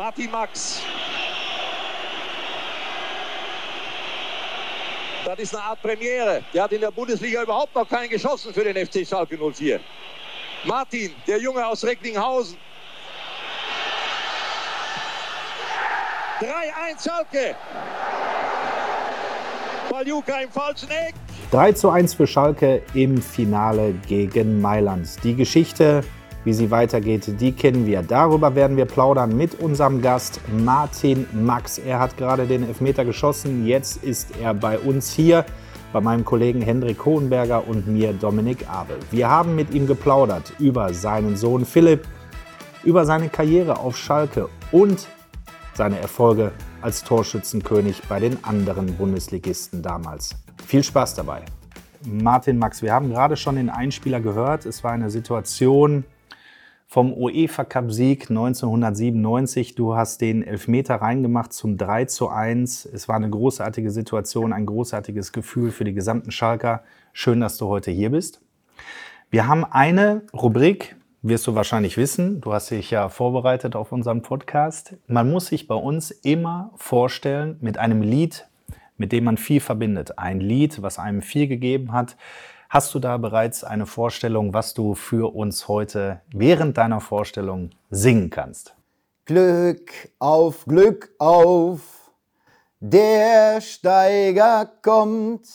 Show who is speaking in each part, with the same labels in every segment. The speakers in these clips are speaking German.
Speaker 1: Martin Max. Das ist eine Art Premiere. Der hat in der Bundesliga überhaupt noch keinen geschossen für den FC Schalke 04. Martin, der Junge aus Recklinghausen. 3-1 Schalke. Paljuka im falschen Eck.
Speaker 2: 3 zu 1 für Schalke im Finale gegen Mailand. Die Geschichte, wie sie weitergeht, die kennen wir. Darüber werden wir plaudern mit unserem Gast Martin Max. Er hat gerade den Elfmeter geschossen. Jetzt ist er bei uns hier, bei meinem Kollegen Hendrik Hohenberger und mir Dominik Abel. Wir haben mit ihm geplaudert über seinen Sohn Philipp, über seine Karriere auf Schalke und seine Erfolge als Torschützenkönig bei den anderen Bundesligisten damals. Viel Spaß dabei. Martin Max, wir haben gerade schon den Einspieler gehört. Es war eine Situation vom UEFA Cup Sieg 1997. Du hast den Elfmeter reingemacht zum 3 zu 1. Es war eine großartige Situation, ein großartiges Gefühl für die gesamten Schalker. Schön, dass du heute hier bist. Wir haben eine Rubrik, wirst du wahrscheinlich wissen, du hast dich ja vorbereitet auf unseren Podcast. Man muss sich bei uns immer vorstellen mit einem Lied, mit dem man viel verbindet. Ein Lied, was einem viel gegeben hat. Hast du da bereits eine Vorstellung, was du für uns heute während deiner Vorstellung singen kannst?
Speaker 3: Glück auf, Glück auf, der Steiger kommt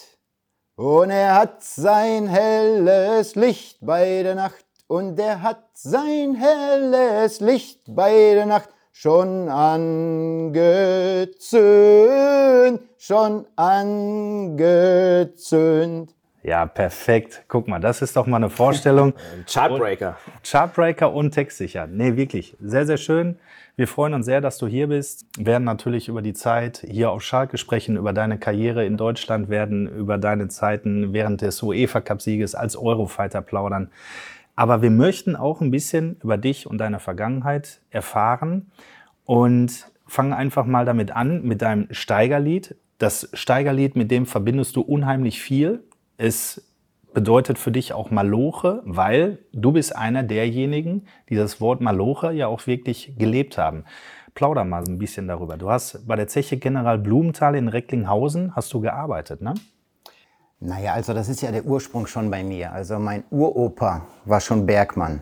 Speaker 3: und er hat sein helles Licht bei der Nacht und er hat sein helles Licht bei der Nacht schon angezündet, schon angezündet.
Speaker 2: Ja, perfekt. Guck mal, das ist doch mal eine Vorstellung.
Speaker 4: Chartbreaker.
Speaker 2: Und Chartbreaker und textsicher. Nee, wirklich. Sehr, sehr schön. Wir freuen uns sehr, dass du hier bist. Wir werden natürlich über die Zeit hier auf Schalke sprechen, über deine Karriere in Deutschland, werden über deine Zeiten während des UEFA-Cup-Sieges als Eurofighter plaudern. Aber wir möchten auch ein bisschen über dich und deine Vergangenheit erfahren und fangen einfach mal damit an, mit deinem Steigerlied. Das Steigerlied, mit dem verbindest du unheimlich viel. Es bedeutet für dich auch Maloche, weil du bist einer derjenigen, die das Wort Maloche ja auch wirklich gelebt haben. Plauder mal ein bisschen darüber. Du hast bei der Zeche General Blumenthal in Recklinghausen hast du gearbeitet, ne?
Speaker 3: Naja, also das ist ja der Ursprung schon bei mir. Also mein Uropa war schon Bergmann.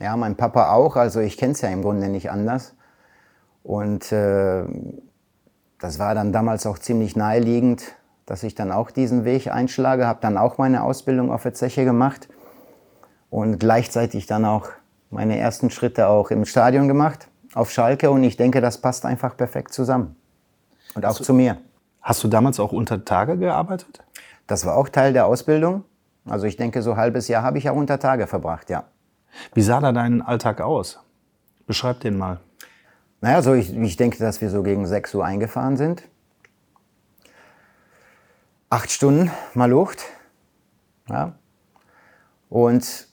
Speaker 3: Ja, mein Papa auch, also ich kenne es ja im Grunde nicht anders. Und äh, das war dann damals auch ziemlich naheliegend, dass ich dann auch diesen Weg einschlage, habe dann auch meine Ausbildung auf der Zeche gemacht und gleichzeitig dann auch meine ersten Schritte auch im Stadion gemacht, auf Schalke und ich denke, das passt einfach perfekt zusammen. Und auch
Speaker 2: Also
Speaker 3: zu mir.
Speaker 2: Hast du damals auch unter Tage gearbeitet?
Speaker 3: Das war auch Teil der Ausbildung. Also ich denke, so ein halbes Jahr habe ich auch unter Tage verbracht, ja.
Speaker 2: Wie sah da dein Alltag aus? Beschreib den mal.
Speaker 3: Naja, so ich, ich denke, dass wir so gegen 6 Uhr eingefahren sind. Acht Stunden mal Luft. Ja. Und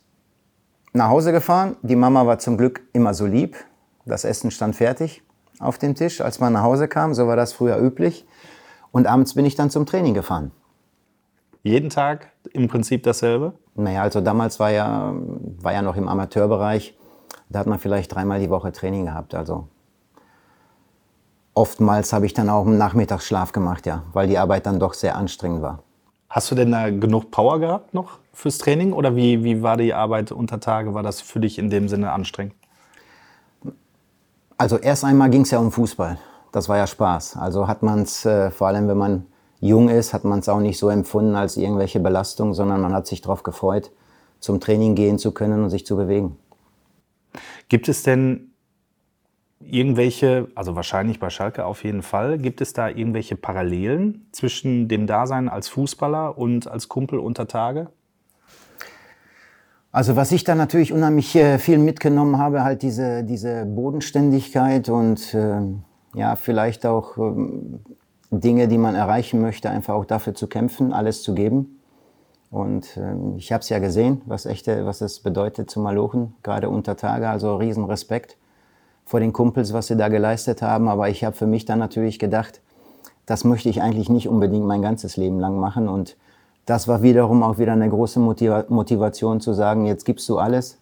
Speaker 3: nach Hause gefahren. Die Mama war zum Glück immer so lieb. Das Essen stand fertig auf dem Tisch, als man nach Hause kam. So war das früher üblich. Und abends bin ich dann zum Training gefahren.
Speaker 2: Jeden Tag im Prinzip dasselbe?
Speaker 3: Naja, also damals war ja, war ja noch im Amateurbereich. Da hat man vielleicht dreimal die Woche Training gehabt. Also oftmals habe ich dann auch einen Nachmittagsschlaf gemacht, ja, weil die Arbeit dann doch sehr anstrengend war.
Speaker 2: Hast du denn da genug Power gehabt noch fürs Training? Oder wie, wie war die Arbeit unter Tage? War das für dich in dem Sinne anstrengend?
Speaker 3: Also erst einmal ging es ja um Fußball. Das war ja Spaß. Also hat man es, äh, vor allem wenn man jung ist, hat man es auch nicht so empfunden als irgendwelche Belastung, sondern man hat sich darauf gefreut, zum Training gehen zu können und sich zu bewegen.
Speaker 2: Gibt es denn irgendwelche, also wahrscheinlich bei Schalke auf jeden Fall, gibt es da irgendwelche Parallelen zwischen dem Dasein als Fußballer und als Kumpel unter Tage?
Speaker 3: Also was ich da natürlich unheimlich äh, viel mitgenommen habe, halt diese, diese Bodenständigkeit und äh, ja, vielleicht auch ähm, Dinge, die man erreichen möchte, einfach auch dafür zu kämpfen, alles zu geben. Und ähm, ich habe es ja gesehen, was echte, was es bedeutet zu malochen, gerade unter Tage. Also riesen Respekt vor den Kumpels, was sie da geleistet haben. Aber ich habe für mich dann natürlich gedacht, das möchte ich eigentlich nicht unbedingt mein ganzes Leben lang machen. Und das war wiederum auch wieder eine große Motiva Motivation zu sagen, jetzt gibst du alles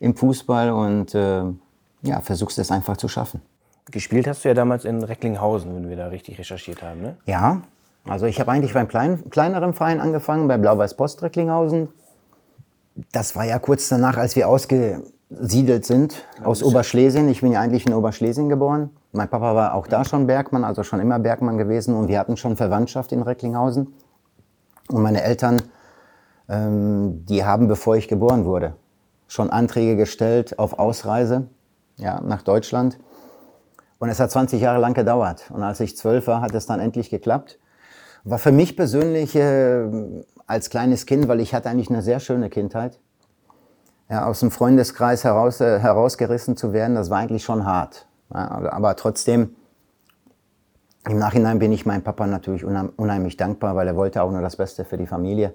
Speaker 3: im Fußball und äh, ja, versuchst es einfach zu schaffen.
Speaker 4: Gespielt hast du ja damals in Recklinghausen, wenn wir da richtig recherchiert haben, ne?
Speaker 3: Ja, also ich habe eigentlich beim klein, kleineren Verein angefangen, bei Blau-Weiß Post Recklinghausen. Das war ja kurz danach, als wir ausgesiedelt sind aus Oberschlesien. Ich bin ja eigentlich in Oberschlesien geboren. Mein Papa war auch da schon Bergmann, also schon immer Bergmann gewesen und wir hatten schon Verwandtschaft in Recklinghausen. Und meine Eltern, ähm, die haben, bevor ich geboren wurde, schon Anträge gestellt auf Ausreise ja, nach Deutschland. Und es hat 20 Jahre lang gedauert. Und als ich zwölf war, hat es dann endlich geklappt. War für mich persönlich äh, als kleines Kind, weil ich hatte eigentlich eine sehr schöne Kindheit. Ja, aus dem Freundeskreis heraus, äh, herausgerissen zu werden, das war eigentlich schon hart. Ja, aber trotzdem, im Nachhinein bin ich meinem Papa natürlich unheim, unheimlich dankbar, weil er wollte auch nur das Beste für die Familie.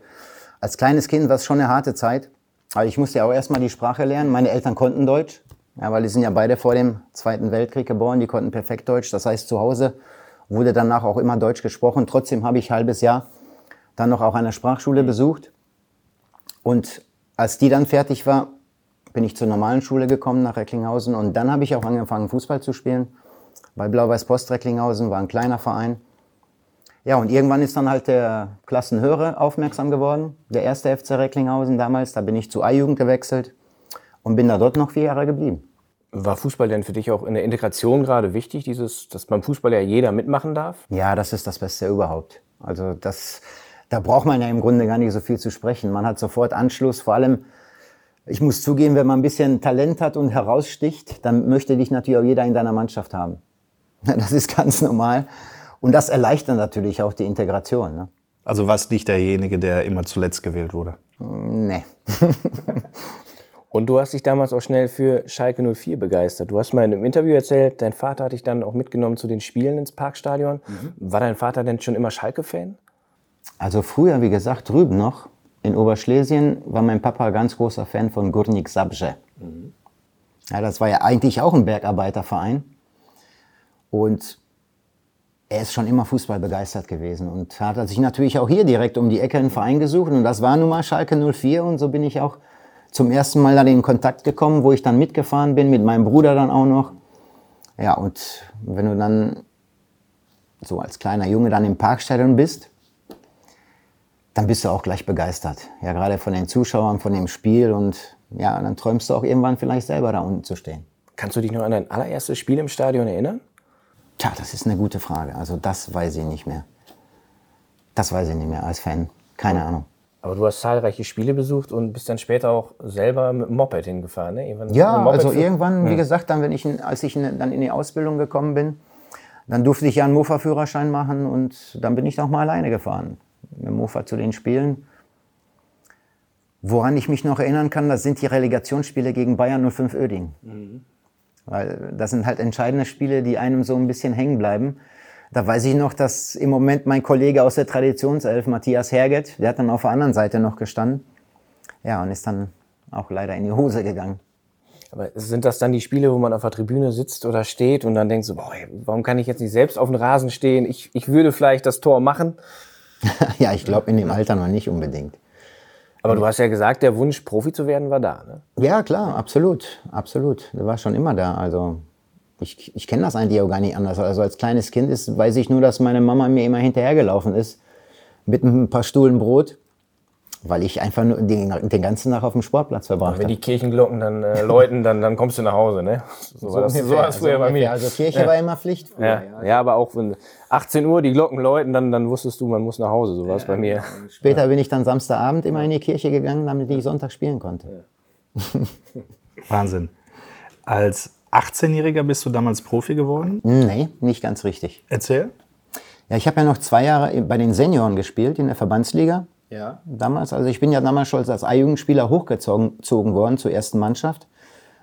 Speaker 3: Als kleines Kind war es schon eine harte Zeit. Aber ich musste ja auch erstmal die Sprache lernen. Meine Eltern konnten Deutsch. Ja, weil die sind ja beide vor dem Zweiten Weltkrieg geboren, die konnten perfekt Deutsch. Das heißt, zu Hause wurde danach auch immer Deutsch gesprochen. Trotzdem habe ich ein halbes Jahr dann noch auch eine Sprachschule besucht. Und als die dann fertig war, bin ich zur normalen Schule gekommen nach Recklinghausen. Und dann habe ich auch angefangen, Fußball zu spielen. Bei Blau-Weiß Post Recklinghausen war ein kleiner Verein. Ja, und irgendwann ist dann halt der Klassenhörer aufmerksam geworden. Der erste FC Recklinghausen damals. Da bin ich zu A-Jugend gewechselt und bin da dort noch vier Jahre geblieben.
Speaker 4: War Fußball denn für dich auch in der Integration gerade wichtig, dieses, dass beim Fußball ja jeder mitmachen darf?
Speaker 3: Ja, das ist das Beste überhaupt. Also das, da braucht man ja im Grunde gar nicht so viel zu sprechen. Man hat sofort Anschluss, vor allem, ich muss zugeben, wenn man ein bisschen Talent hat und heraussticht, dann möchte dich natürlich auch jeder in deiner Mannschaft haben. Das ist ganz normal. Und das erleichtert natürlich auch die Integration. Ne?
Speaker 2: Also warst nicht derjenige, der immer zuletzt gewählt wurde?
Speaker 3: Nee.
Speaker 4: Und du hast dich damals auch schnell für Schalke 04 begeistert. Du hast mal in einem Interview erzählt, dein Vater hat dich dann auch mitgenommen zu den Spielen ins Parkstadion. Mhm. War dein Vater denn schon immer Schalke-Fan?
Speaker 3: Also früher, wie gesagt, drüben noch, in Oberschlesien, war mein Papa ganz großer Fan von Górnik Zabrze. Mhm. Ja, das war ja eigentlich auch ein Bergarbeiterverein. Und er ist schon immer Fußball begeistert gewesen und hat sich natürlich auch hier direkt um die Ecke einen Verein gesucht. Und das war nun mal Schalke 04 und so bin ich auch zum ersten Mal dann in Kontakt gekommen, wo ich dann mitgefahren bin, mit meinem Bruder dann auch noch. Ja, und wenn du dann so als kleiner Junge dann im Parkstadion bist, dann bist du auch gleich begeistert. Ja, gerade von den Zuschauern, von dem Spiel und ja, dann träumst du auch irgendwann vielleicht selber da unten zu stehen.
Speaker 4: Kannst du dich noch an dein allererstes Spiel im Stadion erinnern?
Speaker 3: Tja, das ist eine gute Frage. Also das weiß ich nicht mehr. Das weiß ich nicht mehr als Fan. Keine Ahnung.
Speaker 4: Aber du hast zahlreiche Spiele besucht und bist dann später auch selber mit dem Moped hingefahren, ne?
Speaker 3: Irgendwann ja, also irgendwann, wie hm. gesagt, dann, wenn ich, als ich dann in die Ausbildung gekommen bin, dann durfte ich ja einen Mofa-Führerschein machen und dann bin ich noch mal alleine gefahren mit dem Mofa zu den Spielen. Woran ich mich noch erinnern kann, das sind die Relegationsspiele gegen Bayern 05 Oeding. Mhm. Weil das sind halt entscheidende Spiele, die einem so ein bisschen hängen bleiben. Da weiß ich noch, dass im Moment mein Kollege aus der Traditionself, Matthias Herget, der hat dann auf der anderen Seite noch gestanden. Ja, und ist dann auch leider in die Hose gegangen.
Speaker 4: Aber sind das dann die Spiele, wo man auf der Tribüne sitzt oder steht und dann denkt so, boah, warum kann ich jetzt nicht selbst auf dem Rasen stehen? Ich, ich würde vielleicht das Tor machen.
Speaker 3: ja, ich glaube in dem Alter noch nicht unbedingt.
Speaker 4: Aber du hast ja gesagt, der Wunsch, Profi zu werden, war da, ne?
Speaker 3: Ja, klar, absolut, absolut. Der war schon immer da. Also ich, ich kenne das eigentlich auch gar nicht anders. Also als kleines Kind ist, weiß ich nur, dass meine Mama mir immer hinterhergelaufen ist mit ein paar Stuhlen Brot, weil ich einfach nur den, den ganzen Tag auf dem Sportplatz verbracht habe.
Speaker 4: Wenn die Kirchenglocken dann äh, läuten, dann, dann kommst du nach Hause, ne?
Speaker 3: So, so war das, so war das früher so bei mir. Also Kirche ja. war immer Pflicht.
Speaker 4: Früher, ja. ja. ja, aber auch wenn 18 Uhr die Glocken läuten, dann, dann wusstest du, man muss nach Hause. So war es bei mir.
Speaker 3: Später bin ich dann Samstagabend immer in die Kirche gegangen, damit ich Sonntag spielen konnte.
Speaker 2: Wahnsinn. Als 18-Jähriger bist du damals Profi geworden?
Speaker 3: Nee, nicht ganz richtig.
Speaker 2: Erzähl.
Speaker 3: Ja, ich habe ja noch zwei Jahre bei den Senioren gespielt in der Verbandsliga. Ja. Damals, also ich bin ja damals schon als A-Jugendspieler hochgezogen worden zur ersten Mannschaft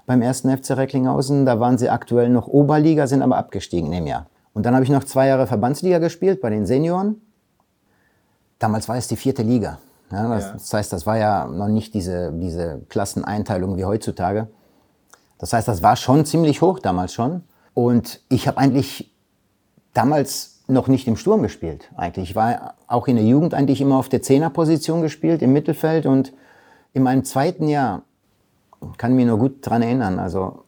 Speaker 3: beim ersten FC Recklinghausen. Da waren sie aktuell noch Oberliga, sind aber abgestiegen dem Jahr. Und dann habe ich noch zwei Jahre Verbandsliga gespielt bei den Senioren. Damals war es die vierte Liga. Ja, das, ja. das heißt, das war ja noch nicht diese, diese Klasseneinteilung wie heutzutage. Das heißt, das war schon ziemlich hoch damals schon. Und ich habe eigentlich damals noch nicht im Sturm gespielt. Eigentlich ich war auch in der Jugend eigentlich immer auf der Zehnerposition gespielt im Mittelfeld und in meinem zweiten Jahr kann ich mich nur gut daran erinnern. Also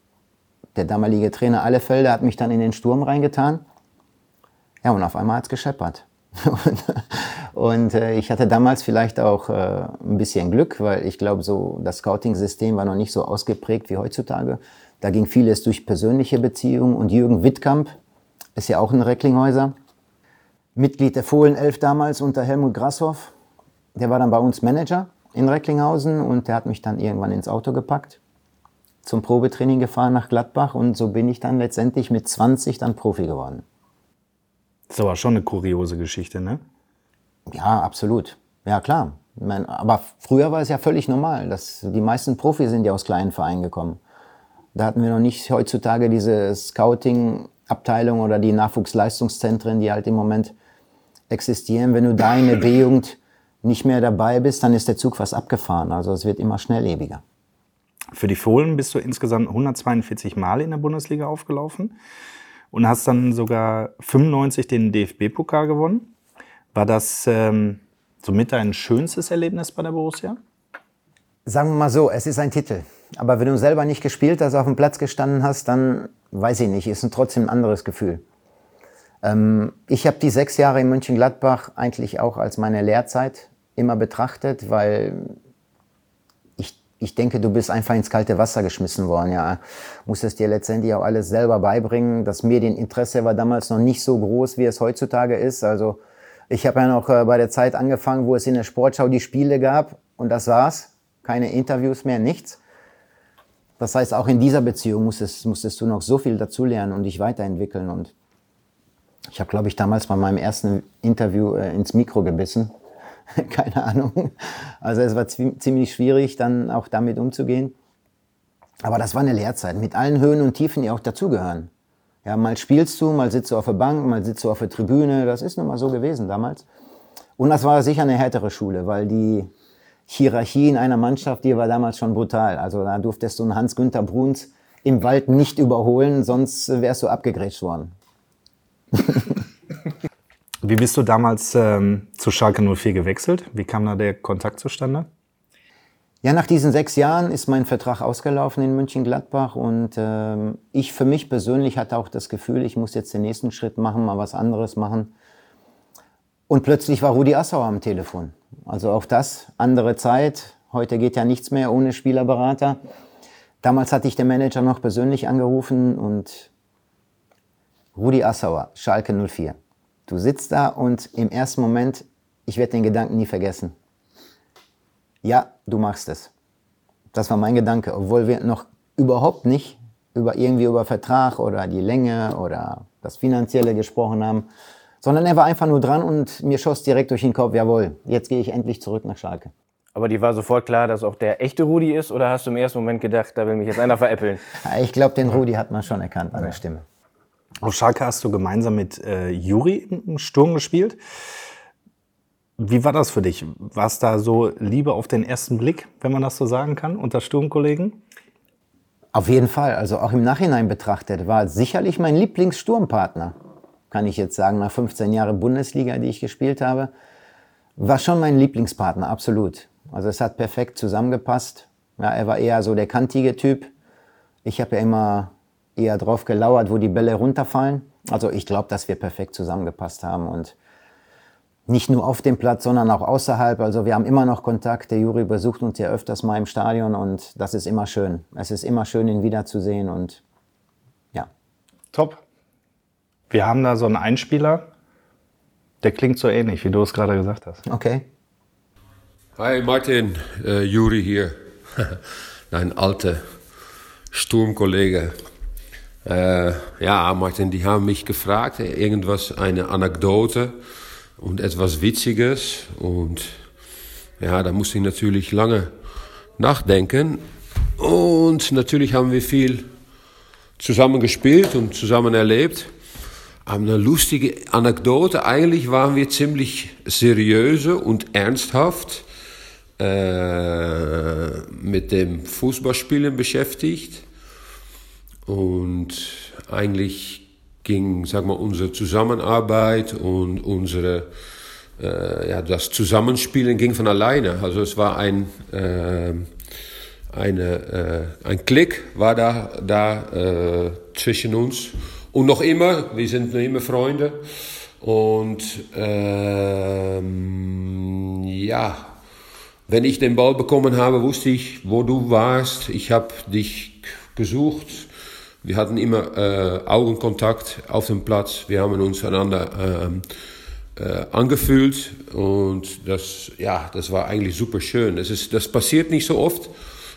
Speaker 3: Der damalige Trainer Allefelder hat mich dann in den Sturm reingetan. Ja, und auf einmal hat's gescheppert. und, und äh, ich hatte damals vielleicht auch äh, ein bisschen Glück, weil ich glaube, so das Scouting-System war noch nicht so ausgeprägt wie heutzutage. Da ging vieles durch persönliche Beziehungen. Und Jürgen Wittkamp ist ja auch ein Recklinghäuser, Mitglied der Fohlenelf damals unter Helmut Grasshoff. Der war dann bei uns Manager in Recklinghausen und der hat mich dann irgendwann ins Auto gepackt, zum Probetraining gefahren nach Gladbach und so bin ich dann letztendlich mit 20 dann Profi geworden.
Speaker 2: Das aber schon eine kuriose Geschichte, ne?
Speaker 3: Ja, absolut. Ja, klar. Ich mein, aber früher war es ja völlig normal. Dass die meisten Profis sind ja aus kleinen Vereinen gekommen. Da hatten wir noch nicht heutzutage diese Scouting-Abteilung oder die Nachwuchsleistungszentren, die halt im Moment existieren. Wenn du da in der B-Jugend nicht mehr dabei bist, dann ist der Zug fast abgefahren. Also es wird immer schnelllebiger.
Speaker 2: Für die Fohlen bist du insgesamt 142 Mal in der Bundesliga aufgelaufen und hast dann sogar 95 den DFB-Pokal gewonnen. War das ähm, somit dein schönstes Erlebnis bei der Borussia?
Speaker 3: Sagen wir mal so, es ist ein Titel. Aber wenn du selber nicht gespielt hast, auf dem Platz gestanden hast, dann weiß ich nicht, ist trotzdem ein anderes Gefühl. Ähm, ich habe die sechs Jahre in Mönchengladbach eigentlich auch als meine Lehrzeit immer betrachtet, weil ich, ich denke, du bist einfach ins kalte Wasser geschmissen worden. Ja, musstest dir letztendlich auch alles selber beibringen. Das Medieninteresse war damals noch nicht so groß, wie es heutzutage ist. Also ich habe ja noch äh, bei der Zeit angefangen, wo es in der Sportschau die Spiele gab und das war's. Keine Interviews mehr, nichts. Das heißt, auch in dieser Beziehung musstest, musstest du noch so viel dazulernen und dich weiterentwickeln. Und ich habe, glaube ich, damals bei meinem ersten Interview äh, ins Mikro gebissen. Keine Ahnung. Also es war ziemlich schwierig, dann auch damit umzugehen. Aber das war eine Lehrzeit mit allen Höhen und Tiefen, die auch dazugehören. Ja, mal spielst du, mal sitzt du auf der Bank, mal sitzt du auf der Tribüne. Das ist nun mal so gewesen damals. Und das war sicher eine härtere Schule, weil die Hierarchie in einer Mannschaft, die war damals schon brutal. Also da durftest du einen Hans-Günther Bruns im Wald nicht überholen, sonst wärst du abgegrätscht worden.
Speaker 2: Wie bist du damals ähm, zu Schalke 04 gewechselt? Wie kam da der Kontakt zustande?
Speaker 3: Ja, nach diesen sechs Jahren ist mein Vertrag ausgelaufen in München-Gladbach und ähm, ich für mich persönlich hatte auch das Gefühl, ich muss jetzt den nächsten Schritt machen, mal was anderes machen. Und plötzlich war Rudi Assauer am Telefon. Also auch das, andere Zeit. Heute geht ja nichts mehr ohne Spielerberater. Damals hatte ich den Manager noch persönlich angerufen und Rudi Assauer, Schalke 04. Du sitzt da und im ersten Moment, ich werde den Gedanken nie vergessen. Ja, du machst es. Das war mein Gedanke, obwohl wir noch überhaupt nicht über irgendwie über Vertrag oder die Länge oder das Finanzielle gesprochen haben, sondern er war einfach nur dran und mir schoss direkt durch den Kopf, jawohl, jetzt gehe ich endlich zurück nach Schalke.
Speaker 4: Aber die war sofort klar, dass auch der echte Rudi ist oder hast du im ersten Moment gedacht, da will mich jetzt einer veräppeln?
Speaker 3: Ich glaube, den Rudi hat man schon erkannt an der Stimme.
Speaker 2: Auf Schalke hast du gemeinsam mit äh, Juri im Sturm gespielt. Wie war das für dich? War es da so Liebe auf den ersten Blick, wenn man das so sagen kann, unter Sturmkollegen?
Speaker 3: Auf jeden Fall. Also auch im Nachhinein betrachtet war sicherlich mein Lieblingssturmpartner. Kann ich jetzt sagen, nach 15 Jahren Bundesliga, die ich gespielt habe, war schon mein Lieblingspartner, absolut. Also es hat perfekt zusammengepasst. Ja, er war eher so der kantige Typ. Ich habe ja immer eher drauf gelauert, wo die Bälle runterfallen. Also ich glaube, dass wir perfekt zusammengepasst haben und nicht nur auf dem Platz, sondern auch außerhalb. Also wir haben immer noch Kontakt. Der Juri besucht uns ja öfters mal im Stadion und das ist immer schön. Es ist immer schön, ihn wiederzusehen und ja.
Speaker 2: Top. Wir haben da so einen Einspieler, der klingt so ähnlich, wie du es gerade gesagt hast.
Speaker 3: Okay.
Speaker 5: Hi Martin, äh, Juri hier. Dein alter Sturmkollege. Äh, ja, Martin, die haben mich gefragt, irgendwas, eine Anekdote und etwas Witziges. Und ja, da musste ich natürlich lange nachdenken. Und natürlich haben wir viel zusammen gespielt und zusammen erlebt. Aber eine lustige Anekdote, eigentlich waren wir ziemlich seriöse und ernsthaft äh, mit dem Fußballspielen beschäftigt. Und eigentlich ging, sag mal, unsere Zusammenarbeit und unsere, äh, ja, das Zusammenspielen ging von alleine. Also es war ein, äh, eine, äh, ein Klick war da, da äh, zwischen uns. Und noch immer, wir sind noch immer Freunde. Und ähm, ja, wenn ich den Ball bekommen habe, wusste ich, wo du warst. Ich habe dich gesucht. Wir hatten immer äh, Augenkontakt auf dem Platz. Wir haben uns einander ähm, äh, angefühlt und das, ja, das war eigentlich super schön. Das, ist, das passiert nicht so oft,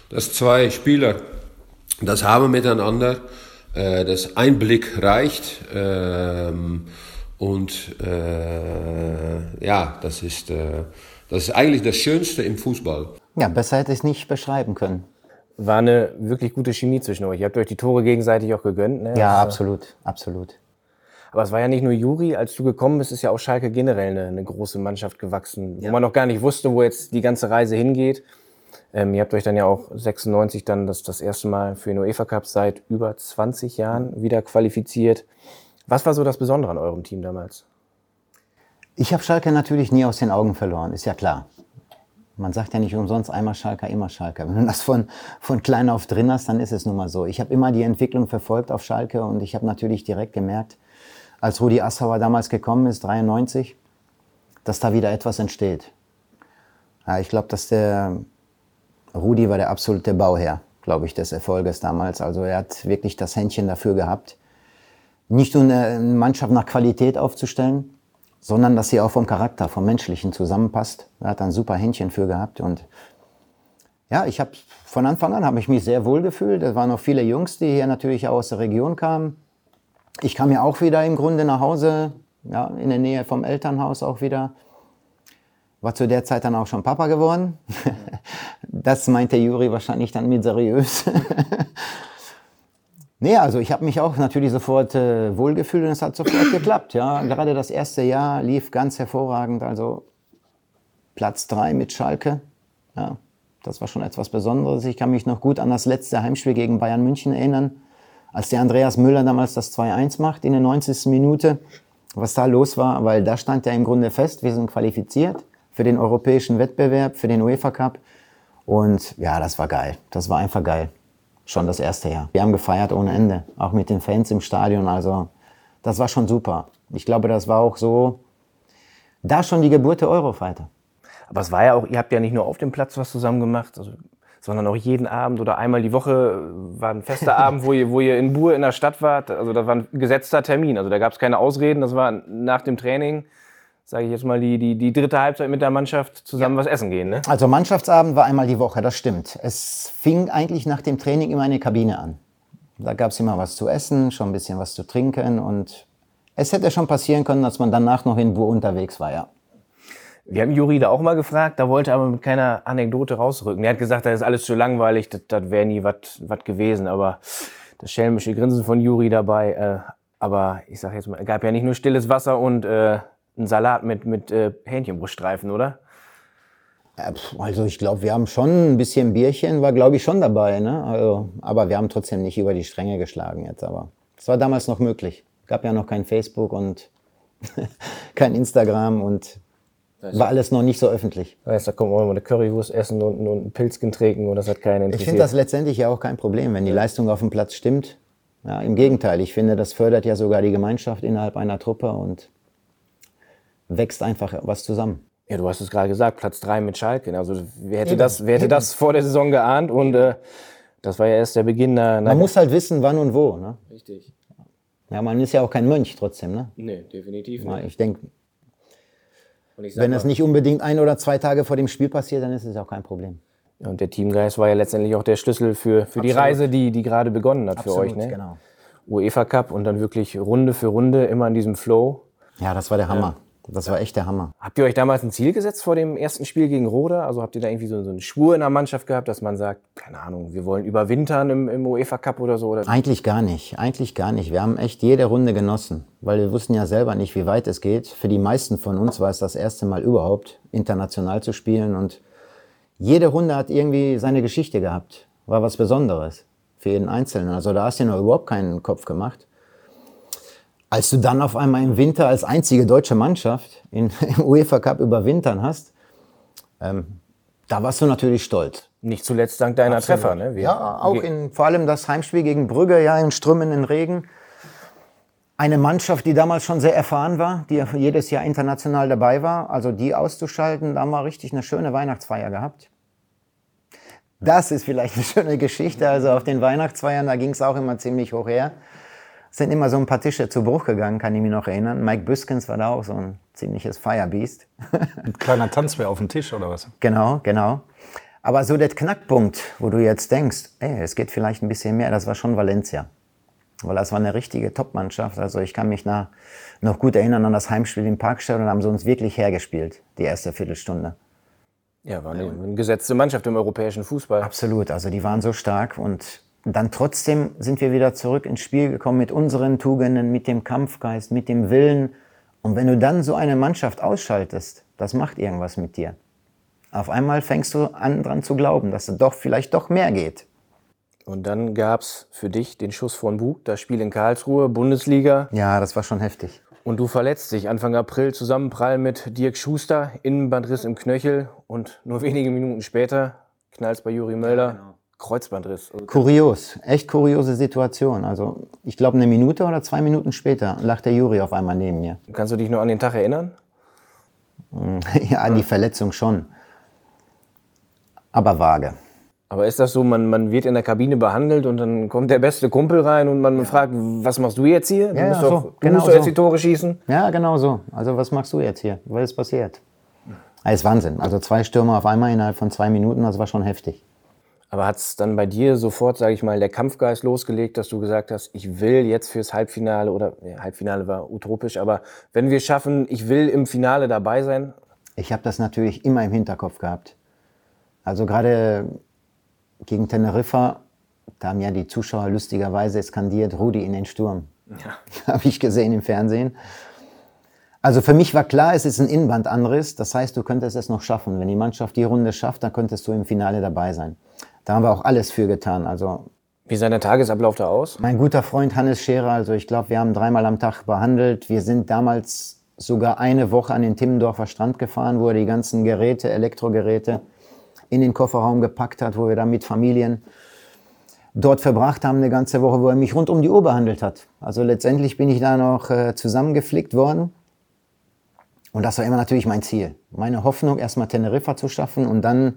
Speaker 5: dass zwei Spieler das haben miteinander, äh, dass ein Blick reicht ähm, und äh, ja, das ist, äh, das ist eigentlich das Schönste im Fußball.
Speaker 3: Ja, besser hätte ich es nicht beschreiben können.
Speaker 4: War eine wirklich gute Chemie zwischen euch. Ihr habt euch die Tore gegenseitig auch gegönnt. Ne?
Speaker 3: Ja,
Speaker 4: Also-
Speaker 3: absolut, absolut.
Speaker 4: Aber es war ja nicht nur Juri, als du gekommen bist, ist ja auch Schalke generell eine, eine große Mannschaft gewachsen, wo man noch gar nicht wusste, wo jetzt die ganze Reise hingeht. Ähm, ihr habt euch dann ja auch 96 dann das, das erste Mal für den UEFA Cup seit über 20 Jahren wieder qualifiziert. Was war so das Besondere an eurem Team damals?
Speaker 3: Ich habe Schalke natürlich nie aus den Augen verloren, ist ja klar. Man sagt ja nicht umsonst einmal Schalker, immer Schalker. Wenn du das von, von klein auf drin hast, dann ist es nun mal so. Ich habe immer die Entwicklung verfolgt auf Schalke und ich habe natürlich direkt gemerkt, als Rudi Assauer damals gekommen ist, 93, dass da wieder etwas entsteht. Ja, ich glaube, dass der Rudi war der absolute Bauherr, glaube ich, des Erfolges damals. Also er hat wirklich das Händchen dafür gehabt, nicht nur eine Mannschaft nach Qualität aufzustellen, sondern dass sie auch vom Charakter, vom Menschlichen zusammenpasst. Er hat ein super Händchen für gehabt und ja, ich habe von Anfang an habe ich mich sehr wohl gefühlt. Es waren noch viele Jungs, die hier natürlich auch aus der Region kamen. Ich kam ja auch wieder im Grunde nach Hause, ja, in der Nähe vom Elternhaus auch wieder. War zu der Zeit dann auch schon Papa geworden. Das meinte Juri wahrscheinlich dann mit seriös. Nee, also ich habe mich auch natürlich sofort äh, wohlgefühlt und es hat sofort geklappt. Ja, gerade das erste Jahr lief ganz hervorragend. Also Platz drei mit Schalke. Ja, das war schon etwas Besonderes. Ich kann mich noch gut an das letzte Heimspiel gegen Bayern München erinnern, als der Andreas Müller damals das 2-1 macht in der 90. Minute. Was da los war, weil da stand ja im Grunde fest, wir sind qualifiziert für den europäischen Wettbewerb, für den UEFA Cup. Und ja, das war geil. Das war einfach geil schon das erste Jahr. Wir haben gefeiert ohne Ende, auch mit den Fans im Stadion. Also das war schon super. Ich glaube, das war auch so, da schon die Geburt der Eurofighter.
Speaker 4: Aber es war ja auch, ihr habt ja nicht nur auf dem Platz was zusammen gemacht, also, sondern auch jeden Abend oder einmal die Woche war ein fester Abend, wo ihr, wo ihr in Buhr in der Stadt wart. Also das war ein gesetzter Termin. Also da gab es keine Ausreden. Das war nach dem Training, sage ich jetzt mal, die, die, die dritte Halbzeit mit der Mannschaft zusammen was essen gehen. Ne?
Speaker 3: Also Mannschaftsabend war einmal die Woche, das stimmt. Es fing eigentlich nach dem Training immer in der Kabine an. Da gab es immer was zu essen, schon ein bisschen was zu trinken und es hätte schon passieren können, dass man danach noch in Buhr unterwegs war, ja.
Speaker 4: Wir haben Juri da auch mal gefragt, da wollte er aber mit keiner Anekdote rausrücken. Er hat gesagt, das ist alles zu langweilig, das, das wäre nie was gewesen. Aber das schelmische Grinsen von Juri dabei. Äh, aber ich sag jetzt mal, es gab ja nicht nur stilles Wasser und äh, einen Salat mit, mit äh, Hähnchenbruststreifen, oder?
Speaker 3: Also ich glaube, wir haben schon ein bisschen Bierchen, war glaube ich schon dabei, ne? Also, aber wir haben trotzdem nicht über die Stränge geschlagen jetzt. Aber es war damals noch möglich. Gab ja noch kein Facebook und kein Instagram und war alles noch nicht so öffentlich.
Speaker 4: Weißt, da kommt man mal eine Currywurst essen und, und ein Pilzchen trinken und das hat keinen
Speaker 3: Ich
Speaker 4: interessiert.
Speaker 3: finde das letztendlich ja auch kein Problem, wenn die Leistung auf dem Platz stimmt. Ja, Im Gegenteil, ich finde, das fördert ja sogar die Gemeinschaft innerhalb einer Truppe und wächst einfach was zusammen.
Speaker 4: Ja, du hast es gerade gesagt, Platz 3 mit Schalke. Also wer hätte, das, wer hätte das vor der Saison geahnt? Und äh, das war ja erst der Beginn. Na,
Speaker 3: Man muss halt wissen, wann und wo. Ne?
Speaker 4: Richtig.
Speaker 3: Ja, man ist ja auch kein Mönch trotzdem. Ne?
Speaker 4: Nee, definitiv
Speaker 3: Ja,
Speaker 4: nicht.
Speaker 3: Ich denke, wenn das nicht unbedingt ein oder zwei Tage vor dem Spiel passiert, dann ist es auch kein Problem.
Speaker 4: Ja, und der Teamgeist war ja letztendlich auch der Schlüssel für, für die
Speaker 3: Absolut.
Speaker 4: Reise, die, die gerade begonnen hat für euch. Ne?
Speaker 3: genau.
Speaker 4: UEFA Cup und dann wirklich Runde für Runde immer in diesem Flow.
Speaker 3: Ja, das war der Hammer. Das war echt der Hammer.
Speaker 4: Habt ihr euch damals ein Ziel gesetzt vor dem ersten Spiel gegen Roda? Also habt ihr da irgendwie so, so einen Schwur in der Mannschaft gehabt, dass man sagt, keine Ahnung, wir wollen überwintern im, im UEFA Cup oder so? Oder?
Speaker 3: Eigentlich gar nicht, eigentlich gar nicht. Wir haben echt jede Runde genossen, weil wir wussten ja selber nicht, wie weit es geht. Für die meisten von uns war es das erste Mal überhaupt, international zu spielen und jede Runde hat irgendwie seine Geschichte gehabt, war was Besonderes für jeden Einzelnen. Also da hast du dir noch überhaupt keinen Kopf gemacht. Als du dann auf einmal im Winter als einzige deutsche Mannschaft in, im UEFA Cup überwintern hast, ähm, Da warst du natürlich stolz.
Speaker 4: Nicht zuletzt dank deiner
Speaker 3: Absolut.
Speaker 4: Treffer. Ne? Wir-
Speaker 3: Ja, auch in, vor allem das Heimspiel gegen Brügge, ja, im strömenden Regen. Eine Mannschaft, die damals schon sehr erfahren war, die jedes Jahr international dabei war, also die auszuschalten, da haben wir richtig eine schöne Weihnachtsfeier gehabt. Das ist vielleicht eine schöne Geschichte. Also auf den Weihnachtsfeiern, da ging es auch immer ziemlich hoch her. Sind immer so ein paar Tische zu Bruch gegangen, kann ich mich noch erinnern. Mike Büskens war da auch so ein ziemliches Firebeast.
Speaker 2: Ein kleiner Tanzbär auf dem Tisch oder was?
Speaker 3: Genau, genau. Aber so der Knackpunkt, wo du jetzt denkst, ey, es geht vielleicht ein bisschen mehr, das war schon Valencia. Weil das war eine richtige Top-Mannschaft. Also ich kann mich nach, noch gut erinnern an das Heimspiel im Parkstadion. Da haben sie uns wirklich hergespielt, die erste Viertelstunde.
Speaker 4: Ja, war eine, eine gesetzte Mannschaft im europäischen Fußball.
Speaker 3: Absolut, also die waren so stark und dann trotzdem sind wir wieder zurück ins Spiel gekommen mit unseren Tugenden, mit dem Kampfgeist, mit dem Willen. Und wenn du dann so eine Mannschaft ausschaltest, das macht irgendwas mit dir. Auf einmal fängst du an dran zu glauben, dass es doch vielleicht doch mehr geht.
Speaker 4: Und dann gab's für dich den Schuss von Bug, das Spiel in Karlsruhe, Bundesliga.
Speaker 3: Ja, das war schon heftig.
Speaker 4: Und du verletzt dich Anfang April Zusammenprall mit Dirk Schuster, Innenbandriss im Knöchel und nur wenige Minuten später knallst bei Juri Möller, Kreuzbandriss.
Speaker 3: Kurios, echt kuriose Situation. Also ich glaube, eine Minute oder zwei Minuten später lag der Juri auf einmal neben mir.
Speaker 4: Kannst du dich noch an den Tag erinnern?
Speaker 3: ja, an die Verletzung schon. Aber vage.
Speaker 4: Aber ist das so, man, man wird in der Kabine behandelt und dann kommt der beste Kumpel rein und man fragt, was machst du jetzt hier? Du
Speaker 3: Ja,
Speaker 4: musst
Speaker 3: ja,
Speaker 4: doch,
Speaker 3: so,
Speaker 4: du
Speaker 3: genau
Speaker 4: musst doch jetzt
Speaker 3: so.
Speaker 4: die Tore schießen.
Speaker 3: Ja, genau so. Also was machst du jetzt hier? Was ist passiert? Das ist Wahnsinn. Also zwei Stürmer auf einmal innerhalb von zwei Minuten, das war schon heftig.
Speaker 4: Aber hat es dann bei dir sofort, sage ich mal, der Kampfgeist losgelegt, dass du gesagt hast, ich will jetzt fürs Halbfinale oder ja, Halbfinale war utopisch, aber wenn wir schaffen, ich will im Finale dabei sein.
Speaker 3: Ich habe das natürlich immer im Hinterkopf gehabt. Also gerade gegen Teneriffa, da haben ja die Zuschauer lustigerweise skandiert, Rudi in den Sturm. Ja. habe ich gesehen im Fernsehen. Also für mich war klar, es ist ein Innenbandanriss. Das heißt, du könntest es noch schaffen. Wenn die Mannschaft die Runde schafft, dann könntest du im Finale dabei sein. Da haben wir auch alles für getan. Also
Speaker 4: Wie sah der Tagesablauf da aus?
Speaker 3: mein guter Freund Hannes Scherer, also ich glaube, wir haben dreimal am Tag behandelt. Wir sind damals sogar eine Woche an den Timmendorfer Strand gefahren, wo er die ganzen Geräte, Elektrogeräte in den Kofferraum gepackt hat, wo wir dann mit Familien dort verbracht haben, eine ganze Woche, wo er mich rund um die Uhr behandelt hat. Also letztendlich bin ich da noch äh, zusammengeflickt worden. Und das war immer natürlich mein Ziel. Meine Hoffnung, erstmal Teneriffa zu schaffen und dann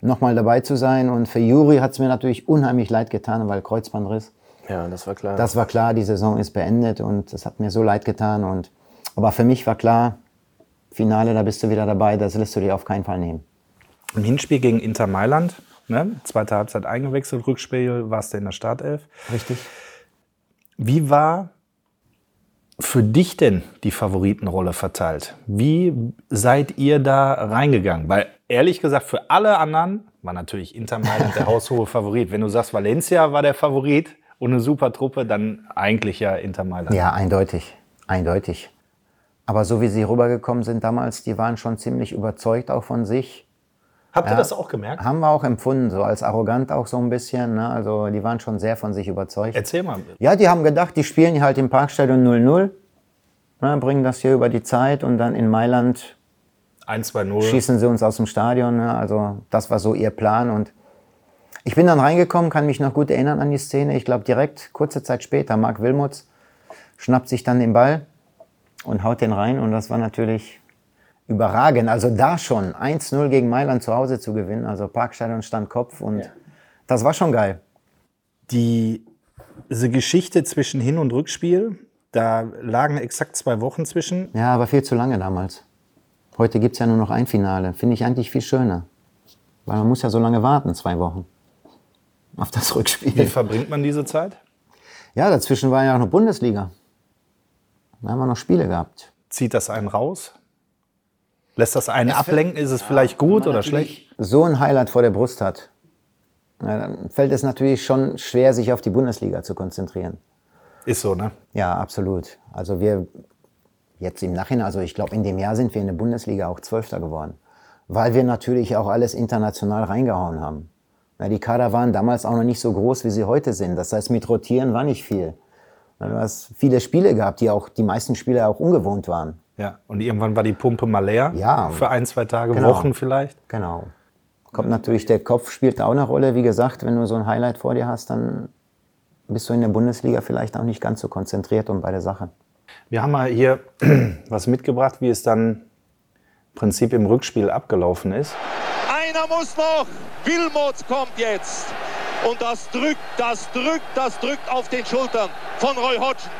Speaker 3: nochmal dabei zu sein. Und für Juri hat es mir natürlich unheimlich leid getan, weil Kreuzbandriss.
Speaker 4: Ja, das war klar.
Speaker 3: Das war klar, die Saison ist beendet und es hat mir so leid getan. Und, aber für mich war klar, Finale, da bist du wieder dabei, das lässt du dir auf keinen Fall nehmen.
Speaker 2: Im Hinspiel gegen Inter Mailand, ne? zweite Halbzeit eingewechselt, Rückspiel warst du in der Startelf.
Speaker 3: Richtig.
Speaker 2: Wie war für dich denn die Favoritenrolle verteilt? Wie seid ihr da reingegangen? Weil ehrlich gesagt, für alle anderen war natürlich Inter Mailand der haushohe Favorit. Wenn du sagst, Valencia war der Favorit und eine super Truppe, dann eigentlich ja Inter Mailand.
Speaker 3: Ja, eindeutig. Eindeutig. Aber so wie sie rübergekommen sind damals, die waren schon ziemlich überzeugt auch von sich.
Speaker 2: Habt ihr das auch gemerkt?
Speaker 3: Haben wir auch empfunden, so als arrogant auch so ein bisschen. Ne? Also die waren schon sehr von sich überzeugt.
Speaker 2: Erzähl mal.
Speaker 3: Ja, die haben gedacht, die spielen halt im Parkstadion 0-0, ne, bringen das hier über die Zeit und dann in Mailand
Speaker 2: 1-2-0.
Speaker 3: schießen sie uns aus dem Stadion. Ne? Also das war so ihr Plan. Und ich bin dann reingekommen, kann mich noch gut erinnern an die Szene. Ich glaube direkt kurze Zeit später, Marc Wilmots schnappt sich dann den Ball und haut den rein. Und das war natürlich überragend. Also da schon 1-0 gegen Mailand zu Hause zu gewinnen. Also Parkstadion stand Kopf und das war schon geil.
Speaker 2: Die, diese Geschichte zwischen Hin- und Rückspiel, da lagen exakt zwei Wochen zwischen.
Speaker 3: Ja, aber viel zu lange damals. Heute gibt es ja nur noch ein Finale. Finde ich eigentlich viel schöner. Weil man muss ja so lange warten, zwei Wochen. Auf das
Speaker 2: Wie
Speaker 3: Rückspiel.
Speaker 2: verbringt man diese Zeit?
Speaker 3: Ja, dazwischen war ja auch noch Bundesliga. Da haben wir noch Spiele gehabt.
Speaker 2: Zieht das einen raus? Lässt das einen ablenken? Ist es vielleicht gut oder schlecht?
Speaker 3: So ein Highlight vor der Brust hat, dann fällt es natürlich schon schwer, sich auf die Bundesliga zu konzentrieren.
Speaker 2: Ist so, ne?
Speaker 3: Ja, absolut. Also wir jetzt im Nachhinein, also ich glaube, in dem Jahr sind wir in der Bundesliga auch Zwölfter geworden, weil wir natürlich auch alles international reingehauen haben. Na, die Kader waren damals auch noch nicht so groß, wie sie heute sind. Das heißt, mit Rotieren war nicht viel. Du hast viele Spiele gehabt, die auch die meisten Spiele auch ungewohnt waren.
Speaker 2: Ja. Und irgendwann war die Pumpe mal leer.
Speaker 3: Ja.
Speaker 2: Für ein, zwei Tage,
Speaker 3: Genau.
Speaker 2: Wochen vielleicht.
Speaker 3: Genau. Kommt natürlich, der Kopf spielt auch eine Rolle. Wie gesagt, wenn du so ein Highlight vor dir hast, dann bist du in der Bundesliga vielleicht auch nicht ganz so konzentriert und bei der Sache.
Speaker 2: Wir haben mal hier was mitgebracht, wie es dann im Prinzip im Rückspiel abgelaufen ist.
Speaker 1: Einer muss noch. Wilmots kommt jetzt. Und das drückt, das drückt, das drückt auf den Schultern von Roy Hodgson.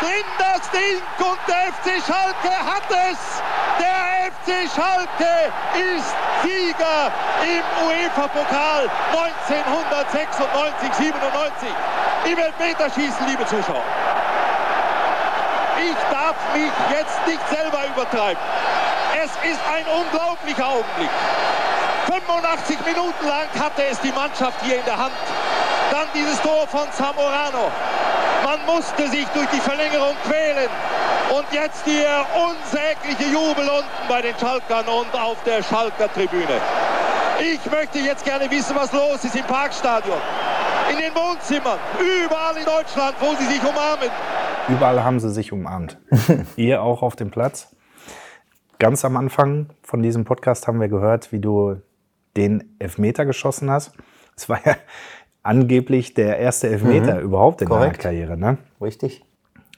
Speaker 1: Drin das Ding und der FC Schalke hat es. Der FC Schalke ist Sieger im UEFA-Pokal 1996, 97. Im Elfmeterschießen, liebe Zuschauer. Ich darf mich jetzt nicht selber übertreiben. Es ist ein unglaublicher Augenblick. 85 Minuten lang hatte es die Mannschaft hier in der Hand. Dann dieses Tor von Zamorano. Man musste sich durch die Verlängerung quälen. Und jetzt hier unsägliche Jubel unten bei den Schalkern und auf der Schalker Tribüne. Ich möchte jetzt gerne wissen, was los ist im Parkstadion, in den Wohnzimmern, überall in Deutschland, wo sie sich umarmen.
Speaker 2: Überall haben sie sich umarmt. Ihr auch auf dem Platz. Ganz am Anfang von diesem Podcast haben wir gehört, wie du den Elfmeter geschossen hast. Es war ja angeblich der erste Elfmeter
Speaker 3: Mhm.
Speaker 2: überhaupt in
Speaker 3: Korrekt.
Speaker 2: deiner Karriere. Ne?
Speaker 3: Richtig?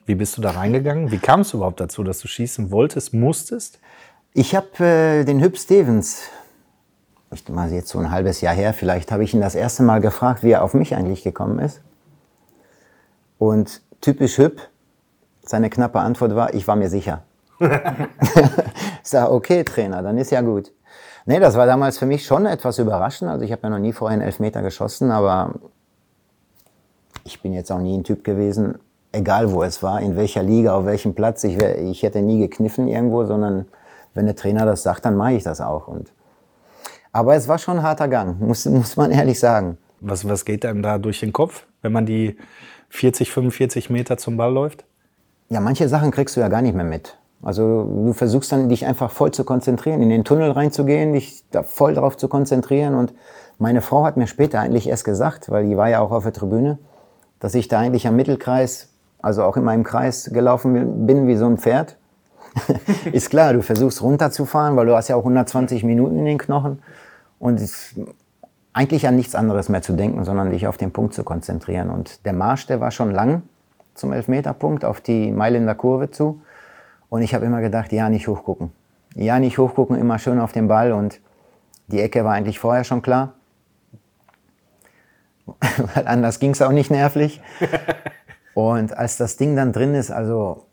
Speaker 2: Wie bist du da reingegangen? Wie kam es überhaupt dazu, dass du schießen wolltest, musstest?
Speaker 3: Ich habe äh, den Hüb Stevens, ich mal jetzt so ein halbes Jahr her, vielleicht habe ich ihn das erste Mal gefragt, wie er auf mich eigentlich gekommen ist. Und typisch Hüb, seine knappe Antwort war, ich war mir sicher. ich sage, okay, Trainer, dann ist ja gut. Nee, das war damals für mich schon etwas überraschend. Also ich habe ja noch nie vorher einen Elfmeter geschossen, aber ich bin jetzt auch nie ein Typ gewesen, egal wo es war, in welcher Liga, auf welchem Platz. Ich, ich hätte nie gekniffen irgendwo, sondern wenn der Trainer das sagt, dann mache ich das auch. Und, aber es war schon ein harter Gang, muss, muss man ehrlich sagen.
Speaker 2: Was, was geht einem da durch den Kopf, wenn man die 40, 45 Meter zum Ball läuft?
Speaker 3: Ja, manche Sachen kriegst du ja gar nicht mehr mit. Also du versuchst dann, dich einfach voll zu konzentrieren, in den Tunnel reinzugehen, dich da voll drauf zu konzentrieren. Und meine Frau hat mir später eigentlich erst gesagt, weil die war ja auch auf der Tribüne, dass ich da eigentlich am Mittelkreis, also auch in meinem Kreis gelaufen bin wie so ein Pferd. ist klar, du versuchst runterzufahren, weil du hast ja auch 120 Minuten in den Knochen und eigentlich an nichts anderes mehr zu denken, sondern dich auf den Punkt zu konzentrieren. Und der Marsch, der war schon lang zum Elfmeterpunkt auf die Mailänder Kurve zu. Und ich habe immer gedacht, ja, nicht hochgucken. Ja, nicht hochgucken, immer schön auf den Ball. Und die Ecke war eigentlich vorher schon klar. Weil anders ging es auch nicht nervlich. Und als das Ding dann drin ist, also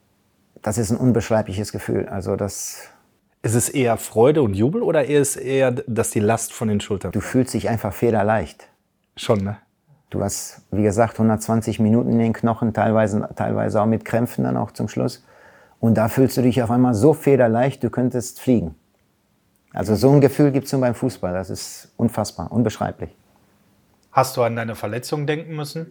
Speaker 3: das ist ein unbeschreibliches Gefühl. Also das,
Speaker 2: Ist es eher Freude und Jubel oder ist es eher, dass die Last von den Schultern
Speaker 3: du fühlst dich einfach federleicht.
Speaker 2: Schon, ne?
Speaker 3: Du hast, wie gesagt, 120 Minuten in den Knochen, teilweise, teilweise auch mit Krämpfen dann auch zum Schluss. Und da fühlst du dich auf einmal so federleicht, du könntest fliegen. Also so ein Gefühl gibt es nur beim Fußball. Das ist unfassbar, unbeschreiblich.
Speaker 2: Hast du an deine Verletzung denken müssen?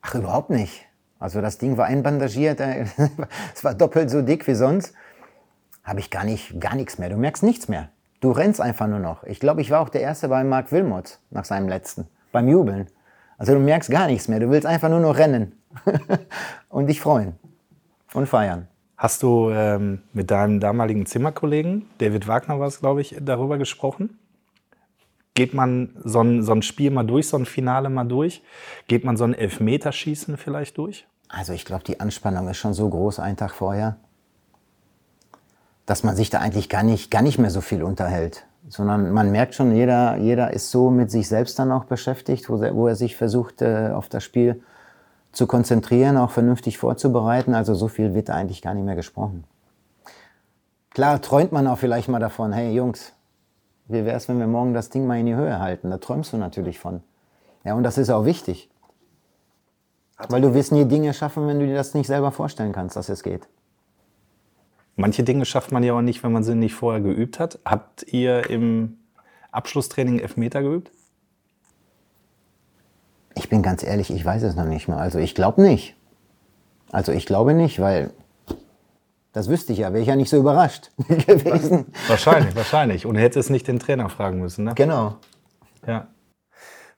Speaker 3: Ach, überhaupt nicht. Also das Ding war einbandagiert, äh, es war doppelt so dick wie sonst. Habe ich gar, nicht, gar nichts mehr. Du merkst nichts mehr. Du rennst einfach nur noch. Ich glaube, ich war auch der Erste bei Marc Wilmot nach seinem letzten, beim Jubeln. Also du merkst gar nichts mehr. Du willst einfach nur noch rennen und dich freuen und feiern.
Speaker 2: Hast du ähm, mit deinem damaligen Zimmerkollegen, David Wagner war es, glaube ich, darüber gesprochen? Geht man so ein, so ein Spiel mal durch, so ein Finale mal durch? Geht man so ein Elfmeterschießen vielleicht durch?
Speaker 3: Also ich glaube, die Anspannung ist schon so groß einen Tag vorher, dass man sich da eigentlich gar nicht, gar nicht mehr so viel unterhält. Sondern man merkt schon, jeder, jeder ist so mit sich selbst dann auch beschäftigt, wo, er- wo er sich versucht, äh, auf das Spiel zu konzentrieren, auch vernünftig vorzubereiten. Also so viel wird da eigentlich gar nicht mehr gesprochen. Klar träumt man auch vielleicht mal davon, hey Jungs, wie wäre es, wenn wir morgen das Ding mal in die Höhe halten? Da träumst du natürlich von. Ja, und das ist auch wichtig. Weil du wirst nie Dinge schaffen, wenn du dir das nicht selber vorstellen kannst, dass es geht.
Speaker 2: Manche Dinge schafft man ja auch nicht, wenn man sie nicht vorher geübt hat. Habt ihr im Abschlusstraining Elfmeter geübt?
Speaker 3: Ich bin ganz ehrlich, ich weiß es noch nicht mal. Also ich glaube nicht. Also ich glaube nicht, weil das wüsste ich ja, wäre ich ja nicht so überrascht gewesen.
Speaker 2: Wahrscheinlich, wahrscheinlich. Und hätte es nicht den Trainer fragen müssen, ne?
Speaker 3: Genau.
Speaker 2: Ja.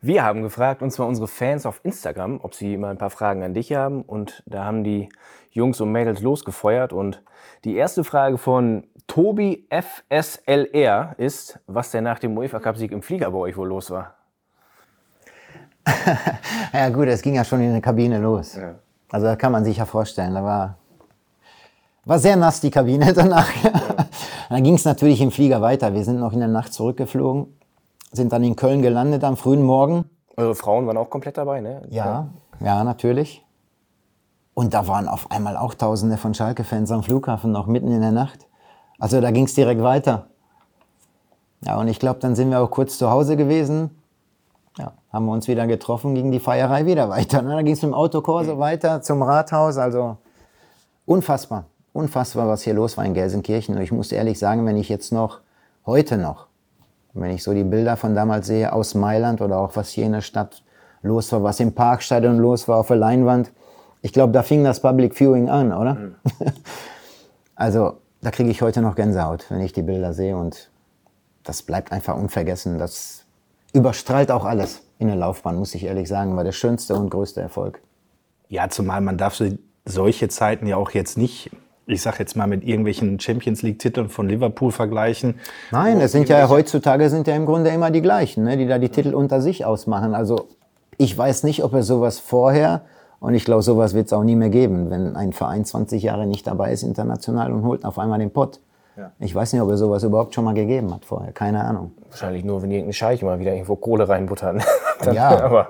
Speaker 4: Wir haben gefragt, und zwar unsere Fans auf Instagram, ob sie mal ein paar Fragen an dich haben. Und da haben die Jungs und Mädels losgefeuert. Und die erste Frage von Tobi FSLR ist, was der nach dem UEFA Cup-Sieg im Flieger bei euch wohl los war.
Speaker 3: ja gut, es ging ja schon in der Kabine los. Ja. Also da kann man sich ja vorstellen, da war, war sehr nass die Kabine danach. Ja. dann ging es natürlich im Flieger weiter. Wir sind noch in der Nacht zurückgeflogen, sind dann in Köln gelandet am frühen Morgen.
Speaker 4: Eure Frauen waren auch komplett dabei, ne?
Speaker 3: Ja, ja, natürlich. Und da waren auf einmal auch Tausende von Schalke-Fans am Flughafen, noch mitten in der Nacht. Also da ging es direkt weiter. Ja, und ich glaube, dann sind wir auch kurz zu Hause gewesen. Ja, haben wir uns wieder getroffen, ging die Feierei wieder weiter. Ne? Da ging es mit dem Autokorso weiter zum Rathaus. Also unfassbar, unfassbar, was hier los war in Gelsenkirchen. Und ich muss ehrlich sagen, wenn ich jetzt noch, heute noch, wenn ich so die Bilder von damals sehe aus Mailand oder auch was hier in der Stadt los war, was im Parkstadion los war auf der Leinwand, ich glaube, da fing das Public Viewing an, oder? Mhm. also da kriege ich heute noch Gänsehaut, wenn ich die Bilder sehe und das bleibt einfach unvergessen. Das überstrahlt auch alles in der Laufbahn, muss ich ehrlich sagen, war der schönste und größte Erfolg.
Speaker 2: Ja, zumal man darf so, solche Zeiten ja auch jetzt nicht, ich sag jetzt mal, mit irgendwelchen Champions League-Titeln von Liverpool vergleichen.
Speaker 3: Nein, es sind ja heutzutage sind ja im Grunde immer die gleichen, ne, die da die Titel unter sich ausmachen. Also ich weiß nicht, ob er sowas vorher und ich glaube, sowas wird es auch nie mehr geben, wenn ein Verein 20 Jahre nicht dabei ist international und holt auf einmal den Pott. Ja. Ich weiß nicht, ob es sowas überhaupt schon mal gegeben hat vorher. Keine Ahnung.
Speaker 4: Wahrscheinlich nur, wenn irgendein Scheich mal wieder irgendwo Kohle reinbuttern.
Speaker 3: ja, ja.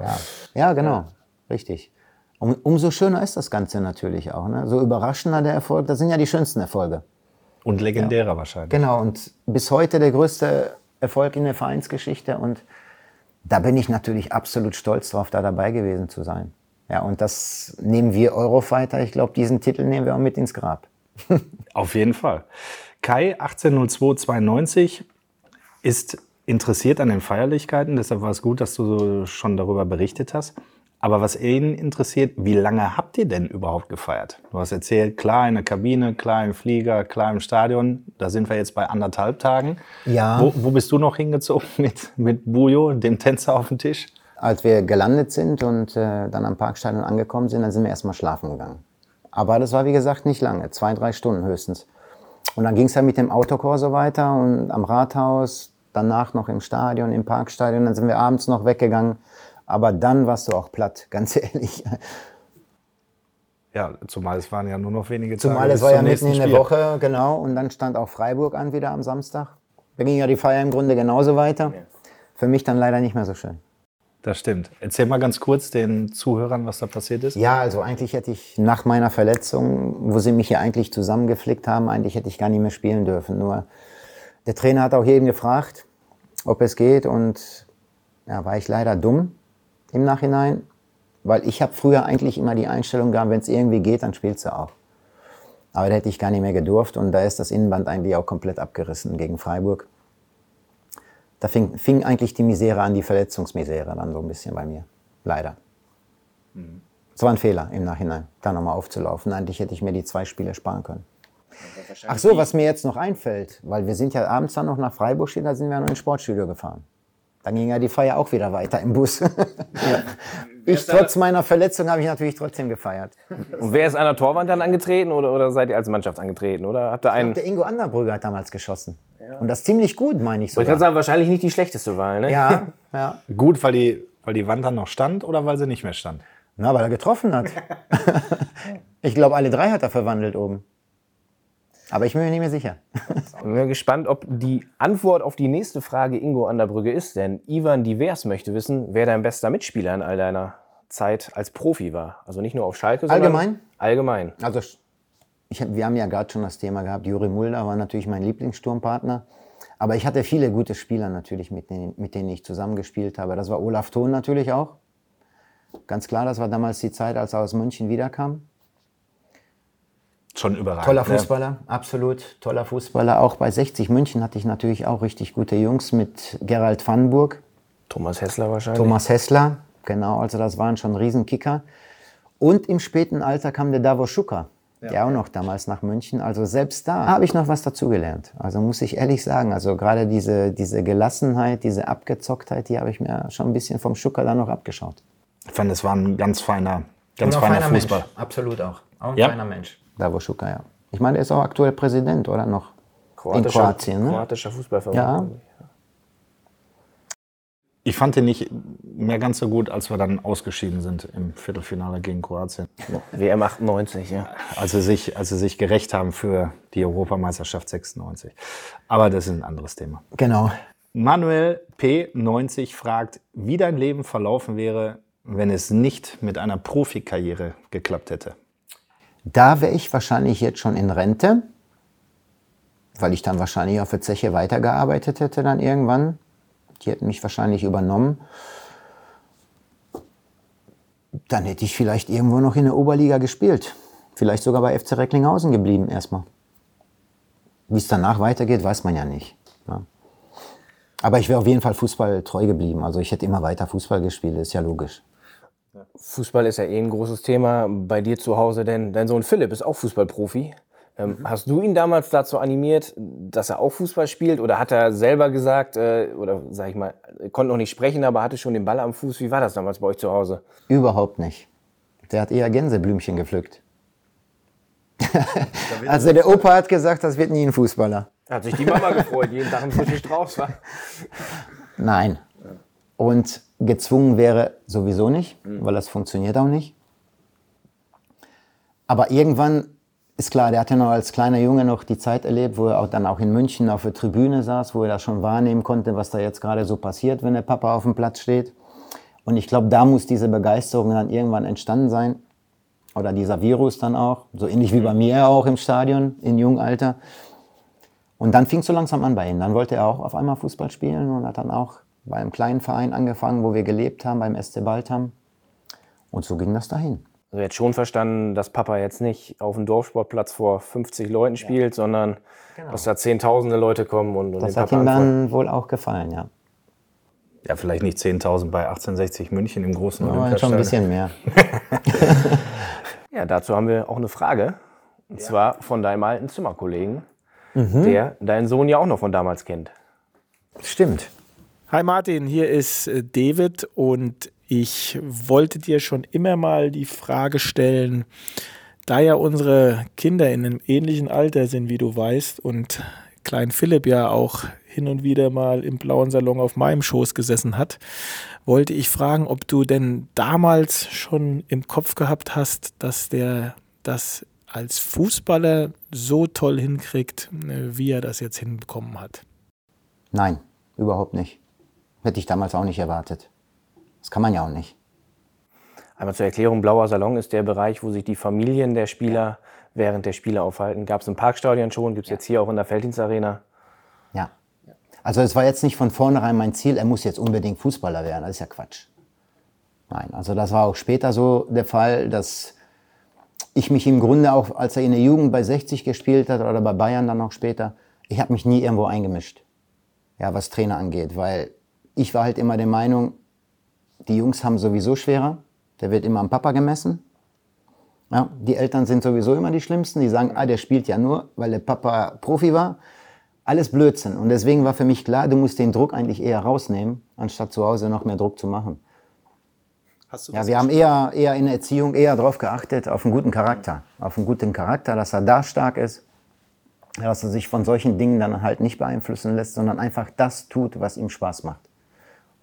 Speaker 3: ja, genau. Ja. Richtig. Um, umso schöner ist das Ganze natürlich auch. Ne? So überraschender der Erfolg, das sind ja die schönsten Erfolge.
Speaker 2: Und legendärer ja. wahrscheinlich.
Speaker 3: Genau, und bis heute der größte Erfolg in der Vereinsgeschichte. Und da bin ich natürlich absolut stolz drauf, da dabei gewesen zu sein. Ja, und das nehmen wir Eurofighter. Ich glaube, diesen Titel nehmen wir auch mit ins Grab.
Speaker 2: Auf jeden Fall. Kai 180292 ist interessiert an den Feierlichkeiten, deshalb war es gut, dass du schon darüber berichtet hast. Aber was ihn interessiert, wie lange habt ihr denn überhaupt gefeiert? Du hast erzählt, klar in der Kabine, klar im Flieger, klar im Stadion. Da sind wir jetzt bei anderthalb Tagen. Ja. Wo, wo bist du noch hingezogen mit, mit Bujo, dem Tänzer auf dem Tisch?
Speaker 3: Als wir gelandet sind und äh, dann am Parkstadion angekommen sind, dann sind wir erstmal schlafen gegangen. Aber das war wie gesagt nicht lange, zwei, drei Stunden höchstens. Und dann ging es ja mit dem Autokorso weiter und am Rathaus, danach noch im Stadion, im Parkstadion, dann sind wir abends noch weggegangen. Aber dann warst du auch platt, ganz ehrlich.
Speaker 2: Ja, zumal es waren ja nur noch wenige
Speaker 3: Tage. Zumal es war ja mitten in der Woche, genau. Und dann stand auch Freiburg an wieder am Samstag. Da ging ja die Feier im Grunde genauso weiter. Für mich dann leider nicht mehr so schön.
Speaker 2: Das stimmt. Erzähl mal ganz kurz den Zuhörern, was da passiert ist.
Speaker 3: Ja, also eigentlich hätte ich nach meiner Verletzung, wo sie mich hier eigentlich zusammengeflickt haben, eigentlich hätte ich gar nicht mehr spielen dürfen. Nur der Trainer hat auch jeden gefragt, ob es geht und ja, war ich leider dumm im Nachhinein, weil ich habe früher eigentlich immer die Einstellung gehabt, wenn es irgendwie geht, dann spielst du auch. Aber da hätte ich gar nicht mehr gedurft und da ist das Innenband eigentlich auch komplett abgerissen gegen Freiburg da fing, fing eigentlich die Misere an, die Verletzungsmisere dann so ein bisschen bei mir. Leider. Mhm. Es war ein Fehler im Nachhinein, da nochmal aufzulaufen. Eigentlich hätte ich mir die zwei Spiele sparen können. Ach so, was mir jetzt noch einfällt, weil wir sind ja abends dann noch nach Freiburg, da sind wir noch ins Sportstudio gefahren. Dann ging ja die Feier auch wieder weiter im Bus. Ja. Ich, trotz meiner Verletzung, habe ich natürlich trotzdem gefeiert.
Speaker 4: Und wer ist an der Torwand dann angetreten oder, oder seid ihr als Mannschaft angetreten? Oder habt ihr einen?
Speaker 3: Ich glaub, der Ingo Anderbrügger hat damals geschossen. Ja. Und das ziemlich gut, meine ich
Speaker 4: so. Ich kann sagen, wahrscheinlich nicht die schlechteste Wahl, ne?
Speaker 3: Ja, ja.
Speaker 2: gut, weil die, weil die Wand dann noch stand oder weil sie nicht mehr stand?
Speaker 3: Na, weil er getroffen hat. ich glaube, alle drei hat er verwandelt oben. Aber ich bin mir nicht mehr sicher.
Speaker 4: Ich bin gespannt, ob die Antwort auf die nächste Frage Ingo an der Brücke ist. Denn Ivan Divers möchte wissen, wer dein bester Mitspieler in all deiner Zeit als Profi war. Also nicht nur auf Schalke,
Speaker 3: sondern allgemein.
Speaker 4: Allgemein.
Speaker 3: Also ich, wir haben ja gerade schon das Thema gehabt. Juri Mulder war natürlich mein Lieblingssturmpartner. Aber ich hatte viele gute Spieler natürlich, mit denen, mit denen ich zusammengespielt habe. Das war Olaf Thon natürlich auch. Ganz klar, das war damals die Zeit, als er aus München wiederkam.
Speaker 2: Schon überragend.
Speaker 3: Toller Fußballer, ja. absolut toller Fußballer. Auch bei 60 München hatte ich natürlich auch richtig gute Jungs mit Gerald Vandenburg.
Speaker 4: Thomas Hessler wahrscheinlich.
Speaker 3: Thomas Hessler, genau. Also das waren schon Riesenkicker. Und im späten Alter kam der Davos Schucker, ja. der auch noch damals nach München. Also selbst da habe ich noch was dazugelernt. Also muss ich ehrlich sagen. Also gerade diese, diese Gelassenheit, diese Abgezocktheit, die habe ich mir schon ein bisschen vom Schucker da noch abgeschaut.
Speaker 2: Ich fand, es war ein ganz feiner, ganz feiner, feiner Fußball.
Speaker 3: Mensch. Absolut auch. Auch ein ja. feiner Mensch. Davos Schuka, ja. Ich meine, er ist auch aktuell Präsident, oder noch? in Kroatien. Ne?
Speaker 4: Kroatischer Fußballverband.
Speaker 3: Ja.
Speaker 2: Ich fand den nicht mehr ganz so gut, als wir dann ausgeschieden sind im Viertelfinale gegen Kroatien.
Speaker 4: WM 98, ja.
Speaker 2: Als sie sich, als sie sich gerecht haben für die Europameisterschaft 96. Aber das ist ein anderes Thema.
Speaker 3: Genau.
Speaker 2: Manuel P90 fragt, wie dein Leben verlaufen wäre, wenn es nicht mit einer Profikarriere geklappt hätte.
Speaker 3: Da wäre ich wahrscheinlich jetzt schon in Rente, weil ich dann wahrscheinlich auf der Zeche weitergearbeitet hätte dann irgendwann. Die hätten mich wahrscheinlich übernommen. Dann hätte ich vielleicht irgendwo noch in der Oberliga gespielt. Vielleicht sogar bei FC Recklinghausen geblieben erstmal. Wie es danach weitergeht, weiß man ja nicht. Ja. Aber ich wäre auf jeden Fall Fußball treu geblieben. Also ich hätte immer weiter Fußball gespielt, ist ja logisch.
Speaker 4: Fußball ist ja eh ein großes Thema bei dir zu Hause, denn dein Sohn Philipp ist auch Fußballprofi. Ähm, Hast du ihn damals dazu animiert, dass er auch Fußball spielt? Oder hat er selber gesagt, äh, oder sag ich mal, er konnte noch nicht sprechen, aber hatte schon den Ball am Fuß? Wie war das damals bei euch zu Hause?
Speaker 3: Überhaupt nicht. Der hat eher Gänseblümchen gepflückt. also der Opa hat gesagt, das wird nie ein Fußballer.
Speaker 4: Hat sich die Mama gefreut, jeden Tag ein frischen Strauß war.
Speaker 3: Nein. Und gezwungen wäre sowieso nicht, weil das funktioniert auch nicht. Aber irgendwann ist klar, der hat ja noch als kleiner Junge noch die Zeit erlebt, wo er auch dann auch in München auf der Tribüne saß, wo er das schon wahrnehmen konnte, was da jetzt gerade so passiert, wenn der Papa auf dem Platz steht. Und ich glaube, da muss diese Begeisterung dann irgendwann entstanden sein. Oder dieser Virus dann auch, so ähnlich wie bei mir auch im Stadion, in jungem Alter. Und dann fing es so langsam an bei ihm. Dann wollte er auch auf einmal Fußball spielen und hat dann auch bei einem kleinen Verein angefangen, wo wir gelebt haben, beim SC Baltham. Und so ging das dahin.
Speaker 4: Also jetzt schon verstanden, dass Papa jetzt nicht auf dem Dorfsportplatz vor 50 Leuten spielt, sondern dass da zehntausende Leute kommen und, und
Speaker 3: Das
Speaker 4: den
Speaker 3: hat
Speaker 4: Papa
Speaker 3: ihm dann wohl auch gefallen, ja.
Speaker 2: Ja, vielleicht nicht 10.000 bei 1860 München im großen
Speaker 3: Aber schon ein
Speaker 2: Olympiastadion.
Speaker 3: bisschen mehr.
Speaker 4: Ja, dazu haben wir auch eine Frage. Und zwar von deinem alten Zimmerkollegen, der deinen Sohn ja auch noch von damals kennt.
Speaker 3: Stimmt.
Speaker 6: Hi Martin, hier ist äh, David und ich wollte dir schon immer mal die Frage stellen, da ja unsere Kinder in einem ähnlichen Alter sind, wie du weißt, und Klein Philipp ja auch hin und wieder mal im blauen Salon auf meinem Schoß gesessen hat, wollte ich fragen, ob du denn damals schon im Kopf gehabt hast, dass der das als Fußballer so toll hinkriegt, äh, wie er das jetzt hinbekommen hat.
Speaker 3: Nein, überhaupt nicht. Hätte ich damals auch nicht erwartet. Das kann man ja auch nicht.
Speaker 4: Einmal zur Erklärung, Blauer Salon ist der Bereich, wo sich die Familien der Spieler während der Spiele aufhalten. Gab es im Parkstadion schon, gibt es jetzt hier auch in der Felddienstarena.
Speaker 3: Ja. Also es war jetzt nicht von vornherein mein Ziel, er muss jetzt unbedingt Fußballer werden. Das ist ja Quatsch. Nein, also das war auch später so der Fall, dass ich mich im Grunde auch, als er in der Jugend bei 60 gespielt hat oder bei Bayern dann auch später, ich habe mich nie irgendwo eingemischt, ja, was Trainer angeht, weil ich war halt immer der Meinung, die Jungs haben sowieso schwerer, der wird immer am Papa gemessen. Ja, die Eltern sind sowieso immer die Schlimmsten, die sagen, ah, der spielt ja nur, weil der Papa Profi war. Alles Blödsinn. Und deswegen war für mich klar, du musst den Druck eigentlich eher rausnehmen, anstatt zu Hause noch mehr Druck zu machen. Ja, wir haben eher, eher in der Erziehung eher darauf geachtet, auf einen guten Charakter. Auf einen guten Charakter, dass er da stark ist, dass er sich von solchen Dingen dann halt nicht beeinflussen lässt, sondern einfach das tut, was ihm Spaß macht.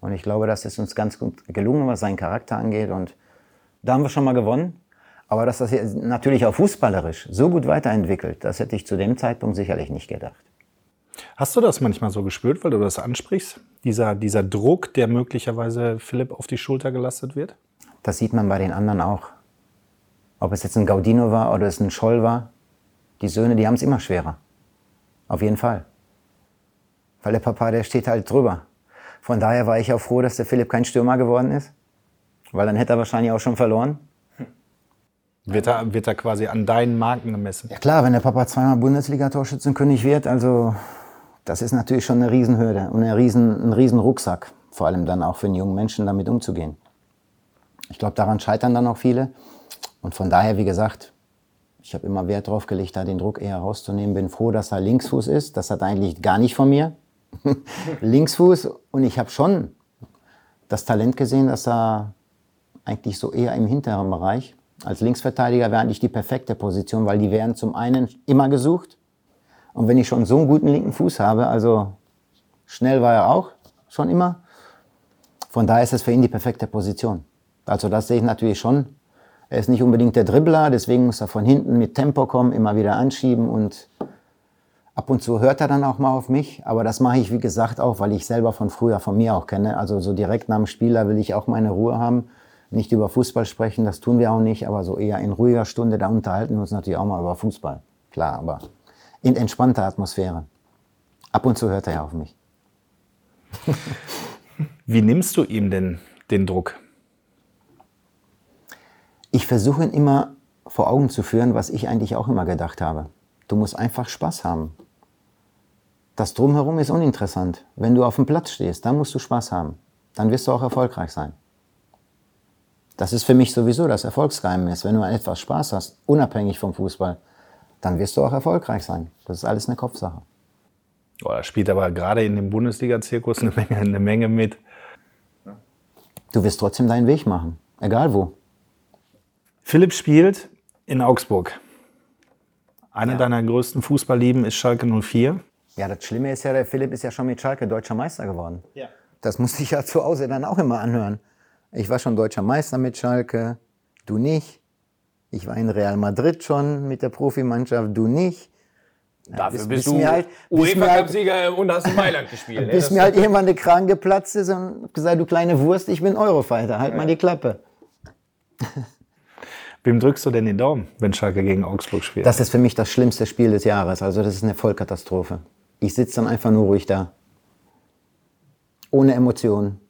Speaker 3: Und ich glaube, das ist uns ganz gut gelungen, was seinen Charakter angeht. Und da haben wir schon mal gewonnen. Aber dass das jetzt natürlich auch fußballerisch so gut weiterentwickelt, das hätte ich zu dem Zeitpunkt sicherlich nicht gedacht.
Speaker 2: Hast du das manchmal so gespürt, weil du das ansprichst? Dieser, dieser Druck, der möglicherweise Philipp auf die Schulter gelastet wird?
Speaker 3: Das sieht man bei den anderen auch. Ob es jetzt ein Gaudino war oder es ein Scholl war, die Söhne, die haben es immer schwerer. Auf jeden Fall. Weil der Papa, der steht halt drüber. Von daher war ich auch froh, dass der Philipp kein Stürmer geworden ist. Weil dann hätte er wahrscheinlich auch schon verloren.
Speaker 2: Wird er, wird er quasi an deinen Marken gemessen?
Speaker 3: Ja klar, wenn der Papa zweimal Bundesliga-Torschützenkönig wird, also das ist natürlich schon eine Riesenhürde und eine riesen, ein Riesenrucksack. Vor allem dann auch für einen jungen Menschen damit umzugehen. Ich glaube, daran scheitern dann auch viele. Und von daher, wie gesagt, ich habe immer Wert drauf gelegt, da den Druck eher rauszunehmen. Bin froh, dass er Linksfuß ist. Das hat eigentlich gar nicht von mir. Linksfuß. Und ich habe schon das Talent gesehen, dass er eigentlich so eher im hinteren Bereich als Linksverteidiger wäre eigentlich die perfekte Position, weil die werden zum einen immer gesucht Und wenn ich schon so einen guten linken Fuß habe, also schnell war er auch schon immer, von daher ist es für ihn die perfekte Position. Also das sehe ich natürlich schon. Er ist nicht unbedingt der Dribbler, deswegen muss er von hinten mit Tempo kommen, immer wieder anschieben und ab und zu hört er dann auch mal auf mich. Aber das mache ich, wie gesagt, auch, weil ich selber von früher von mir auch kenne. Also so direkt nach dem Spieler will ich auch meine Ruhe haben. Nicht über Fußball sprechen, das tun wir auch nicht, aber so eher in ruhiger Stunde, da unterhalten wir uns natürlich auch mal über Fußball. Klar, aber in entspannter Atmosphäre. Ab und zu hört er ja auf mich.
Speaker 2: Wie nimmst du ihm denn den Druck?
Speaker 3: Ich versuche ihn immer vor Augen zu führen, was ich eigentlich auch immer gedacht habe. Du musst einfach Spaß haben. Das Drumherum ist uninteressant. Wenn du auf dem Platz stehst, dann musst du Spaß haben. Dann wirst du auch erfolgreich sein. Das ist für mich sowieso das Erfolgsgeheimnis. Wenn du an etwas Spaß hast, unabhängig vom Fußball, dann wirst du auch erfolgreich sein. Das ist alles eine Kopfsache.
Speaker 2: Oh, da spielt aber gerade in dem Bundesliga-Zirkus eine Menge, eine Menge mit.
Speaker 3: Du wirst trotzdem deinen Weg machen, egal wo.
Speaker 2: Philipp spielt in Augsburg. Eine ja. deiner größten Fußballlieben ist Schalke 04.
Speaker 3: Ja, das Schlimme ist ja, der Philipp ist ja schon mit Schalke deutscher Meister geworden. Ja. Das musste ich ja zu Hause dann auch immer anhören. Ich war schon deutscher Meister mit Schalke, du nicht. Ich war in Real Madrid schon mit der Profimannschaft, du nicht.
Speaker 4: Dafür bis, bist bis du halt, UEFA-Cup-Sieger halt, und hast in Mailand gespielt.
Speaker 3: Ne? Bis mir halt irgendwann der Kragen geplatzt ist und gesagt, du kleine Wurst, ich bin Eurofighter, halt ja. mal die Klappe.
Speaker 2: Wem drückst du denn den Daumen, wenn Schalke gegen Augsburg spielt?
Speaker 3: Das ist für mich das schlimmste Spiel des Jahres. Also das ist eine Vollkatastrophe. Ich sitze dann einfach nur ruhig da. Ohne Emotionen.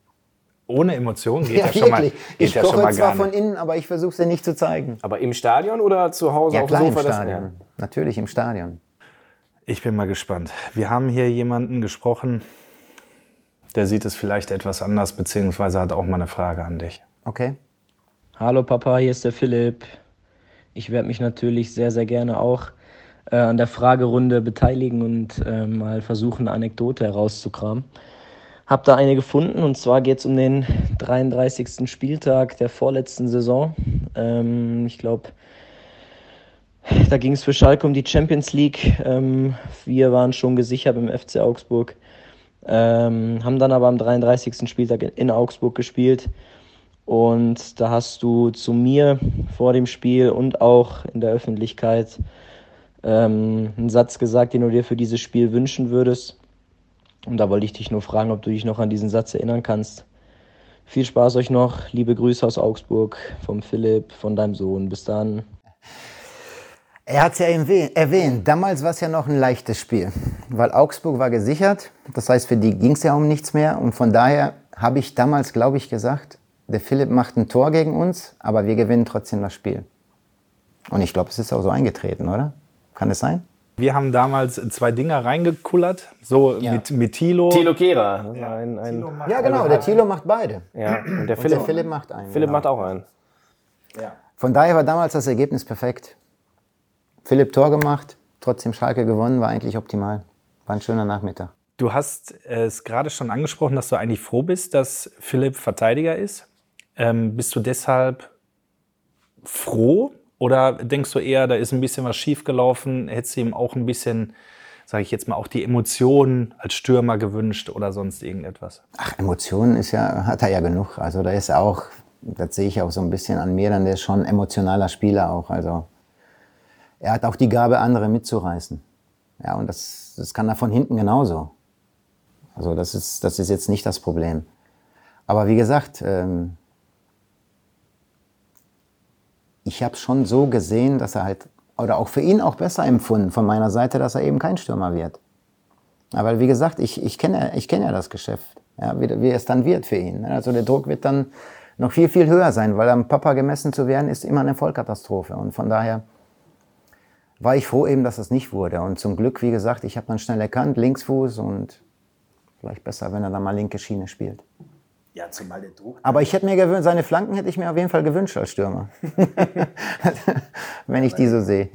Speaker 2: Ohne Emotionen
Speaker 3: geht ja, ja schon mal geht Ich ja koche zwar von innen, aber ich versuche es ja nicht zu zeigen.
Speaker 4: Aber im Stadion oder zu Hause
Speaker 3: ja,
Speaker 4: auf
Speaker 3: klar, dem Sofa? Im Stadion. Das, ja. Natürlich im Stadion.
Speaker 2: Ich bin mal gespannt. Wir haben hier jemanden gesprochen, der sieht es vielleicht etwas anders, beziehungsweise hat auch mal eine Frage an dich.
Speaker 3: Okay.
Speaker 7: Hallo Papa, hier ist der Philipp. Ich werde mich natürlich sehr, sehr gerne auch äh, an der Fragerunde beteiligen und äh, mal versuchen, eine Anekdote herauszukramen. Hab da eine gefunden und zwar geht es um den 33. Spieltag der vorletzten Saison. Ähm, ich glaube, da ging es für Schalke um die Champions League. Ähm, wir waren schon gesichert im FC Augsburg, ähm, haben dann aber am 33. Spieltag in Augsburg gespielt und da hast du zu mir vor dem Spiel und auch in der Öffentlichkeit ähm, einen Satz gesagt, den du dir für dieses Spiel wünschen würdest. Und da wollte ich dich nur fragen, ob du dich noch an diesen Satz erinnern kannst. Viel Spaß euch noch. Liebe Grüße aus Augsburg, vom Philipp, von deinem Sohn. Bis dann.
Speaker 3: Er hat es ja erwähnt. Damals war es ja noch ein leichtes Spiel, weil Augsburg war gesichert. Das heißt, für die ging es ja um nichts mehr. Und von daher habe ich damals, glaube ich, gesagt, der Philipp macht ein Tor gegen uns, aber wir gewinnen trotzdem das Spiel. Und ich glaube, es ist auch so eingetreten, oder? Kann es sein?
Speaker 2: Wir haben damals zwei Dinger reingekullert, so ja. mit, mit Tilo.
Speaker 4: Tilo Kehrer.
Speaker 3: Ja, ein, ein ja genau, der Tilo macht beide.
Speaker 4: Ja, und der,
Speaker 3: und
Speaker 4: Philipp,
Speaker 3: der Philipp macht einen.
Speaker 4: Philipp genau. macht auch einen.
Speaker 3: Ja. Von daher war damals das Ergebnis perfekt. Philipp Tor gemacht, trotzdem Schalke gewonnen, war eigentlich optimal. War ein schöner Nachmittag.
Speaker 2: Du hast es gerade schon angesprochen, dass du eigentlich froh bist, dass Philipp Verteidiger ist. Ähm, bist du deshalb froh oder denkst du eher, da ist ein bisschen was schiefgelaufen? Hättest du ihm auch ein bisschen, sage ich jetzt mal, auch die Emotionen als Stürmer gewünscht oder sonst irgendetwas?
Speaker 3: Ach, Emotionen ist ja, hat er ja genug. Also da ist auch, das sehe ich auch so ein bisschen an mir, dann der ist schon ein emotionaler Spieler auch. Also er hat auch die Gabe, andere mitzureißen. Ja, und das, das kann er von hinten genauso. Also das ist, das ist jetzt nicht das Problem. Aber wie gesagt, ähm, ich habe schon so gesehen, dass er halt, oder auch für ihn auch besser empfunden von meiner Seite, dass er eben kein Stürmer wird. Aber wie gesagt, ich, ich kenne ich kenn ja das Geschäft, ja, wie, wie es dann wird für ihn. Also der Druck wird dann noch viel, viel höher sein, weil am Papa gemessen zu werden, ist immer eine Vollkatastrophe. Und von daher war ich froh eben, dass es nicht wurde. Und zum Glück, wie gesagt, ich habe dann schnell erkannt, Linksfuß und vielleicht besser, wenn er dann mal linke Schiene spielt.
Speaker 2: Ja, zumal der Druck.
Speaker 3: Aber ich hätte mir gewünscht, seine Flanken hätte ich mir auf jeden Fall gewünscht als Stürmer. Wenn ich die so sehe.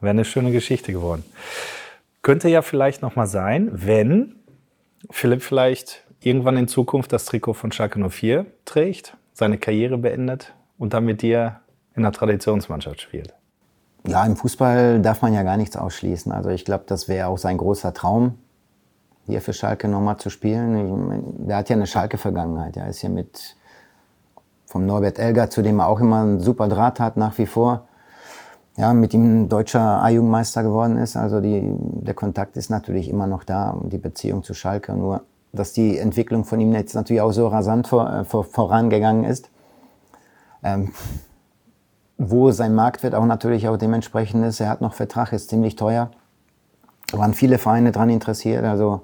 Speaker 2: Wäre eine schöne Geschichte geworden. Könnte ja vielleicht noch mal sein, wenn Philipp vielleicht irgendwann in Zukunft das Trikot von Schalke 04 trägt, seine Karriere beendet und dann mit dir in der Traditionsmannschaft spielt.
Speaker 3: Ja, im Fußball darf man ja gar nichts ausschließen. Also ich glaube, das wäre auch sein großer Traum, hier für Schalke nochmal zu spielen. Der hat ja eine Schalke-Vergangenheit. Er ist ja mit vom Norbert Elger, zu dem er auch immer einen super Draht hat, nach wie vor. Ja, mit ihm deutscher A-Jugendmeister geworden ist. Also die, der Kontakt ist natürlich immer noch da und die Beziehung zu Schalke. Nur, dass die Entwicklung von ihm jetzt natürlich auch so rasant vor, äh, vor, vorangegangen ist. Ähm, wo sein Marktwert auch natürlich auch dementsprechend ist. Er hat noch Vertrag, ist ziemlich teuer. Da waren viele Vereine daran interessiert. Also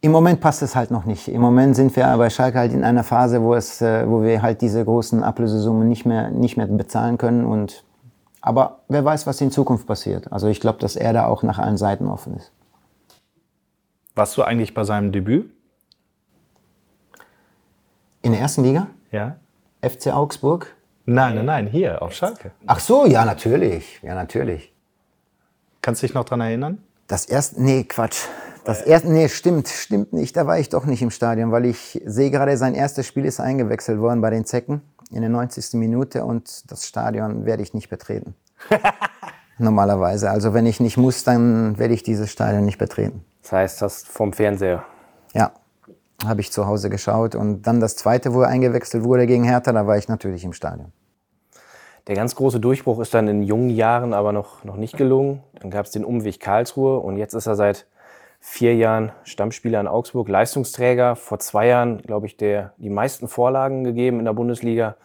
Speaker 3: im Moment passt es halt noch nicht. Im Moment sind wir bei Schalke halt in einer Phase, wo, es, äh, wo wir halt diese großen Ablösesummen nicht mehr, nicht mehr bezahlen können. Und, aber wer weiß, was in Zukunft passiert. Also ich glaube, dass er da auch nach allen Seiten offen ist.
Speaker 2: Warst du eigentlich bei seinem Debüt?
Speaker 3: In der ersten Liga?
Speaker 2: Ja.
Speaker 3: FC Augsburg?
Speaker 2: Nein, nein, nein, hier auf Schalke.
Speaker 3: Ach so, ja, natürlich. Ja, natürlich.
Speaker 2: Kannst du dich noch dran erinnern?
Speaker 3: Das erste, nee, Quatsch. Das erste, nee, stimmt, stimmt nicht. Da war ich doch nicht im Stadion, weil ich sehe gerade, sein erstes Spiel ist eingewechselt worden bei den Zecken in der 90. Minute und das Stadion werde ich nicht betreten. Normalerweise. Also wenn ich nicht muss, dann werde ich dieses Stadion nicht betreten.
Speaker 4: Das heißt, das vom Fernseher.
Speaker 3: Ja, habe ich zu Hause geschaut. Und dann das zweite, wo er eingewechselt wurde gegen Hertha, da war ich natürlich im Stadion.
Speaker 4: Der ganz große Durchbruch ist dann in jungen Jahren aber noch, noch nicht gelungen. Dann gab es den Umweg Karlsruhe und jetzt ist er seit vier Jahren Stammspieler in Augsburg, Leistungsträger. Vor zwei Jahren, glaube ich, der die meisten Vorlagen gegeben in der Bundesliga.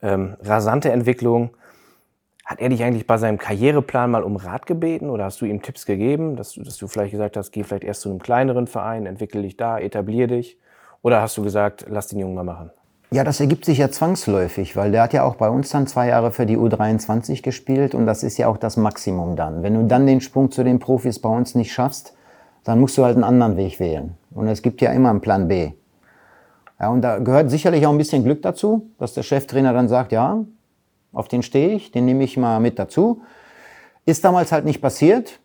Speaker 4: Ähm, rasante Entwicklung. Hat er dich eigentlich bei seinem Karriereplan mal um Rat gebeten oder hast du ihm Tipps gegeben, dass, dass du vielleicht gesagt hast, geh vielleicht erst zu einem kleineren Verein, entwickel dich da, etablier dich? Oder hast du gesagt, lass den Jungen mal machen?
Speaker 3: Ja, das ergibt sich ja zwangsläufig, weil der hat ja auch bei uns dann zwei Jahre für die U23 gespielt und das ist ja auch das Maximum dann. Wenn du dann den Sprung zu den Profis bei uns nicht schaffst, dann musst du halt einen anderen Weg wählen. Und es gibt ja immer einen Plan B. Ja, und da gehört sicherlich auch ein bisschen Glück dazu, dass der Cheftrainer dann sagt, ja, auf den stehe ich, den nehme ich mal mit dazu. Ist damals halt nicht passiert,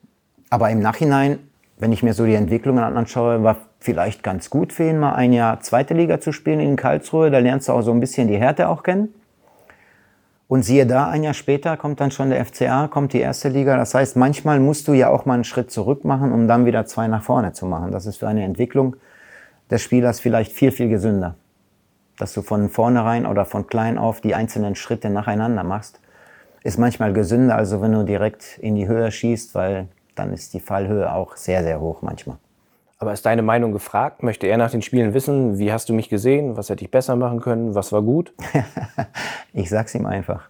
Speaker 3: aber im Nachhinein, wenn ich mir so die Entwicklungen anschaue, war vielleicht ganz gut für ihn, mal ein Jahr zweite Liga zu spielen in Karlsruhe. Da lernst du auch so ein bisschen die Härte auch kennen. Und siehe da, ein Jahr später kommt dann schon der FCA, kommt die erste Liga. Das heißt, manchmal musst du ja auch mal einen Schritt zurück machen, um dann wieder zwei nach vorne zu machen. Das ist für eine Entwicklung des Spielers vielleicht viel, viel gesünder. Dass du von vornherein oder von klein auf die einzelnen Schritte nacheinander machst, ist manchmal gesünder, als wenn du direkt in die Höhe schießt, weil dann ist die Fallhöhe auch sehr, sehr hoch manchmal.
Speaker 4: Aber ist deine Meinung gefragt? Möchte er nach den Spielen wissen, wie hast du mich gesehen? Was hätte ich besser machen können? Was war gut?
Speaker 3: ich sag's ihm einfach.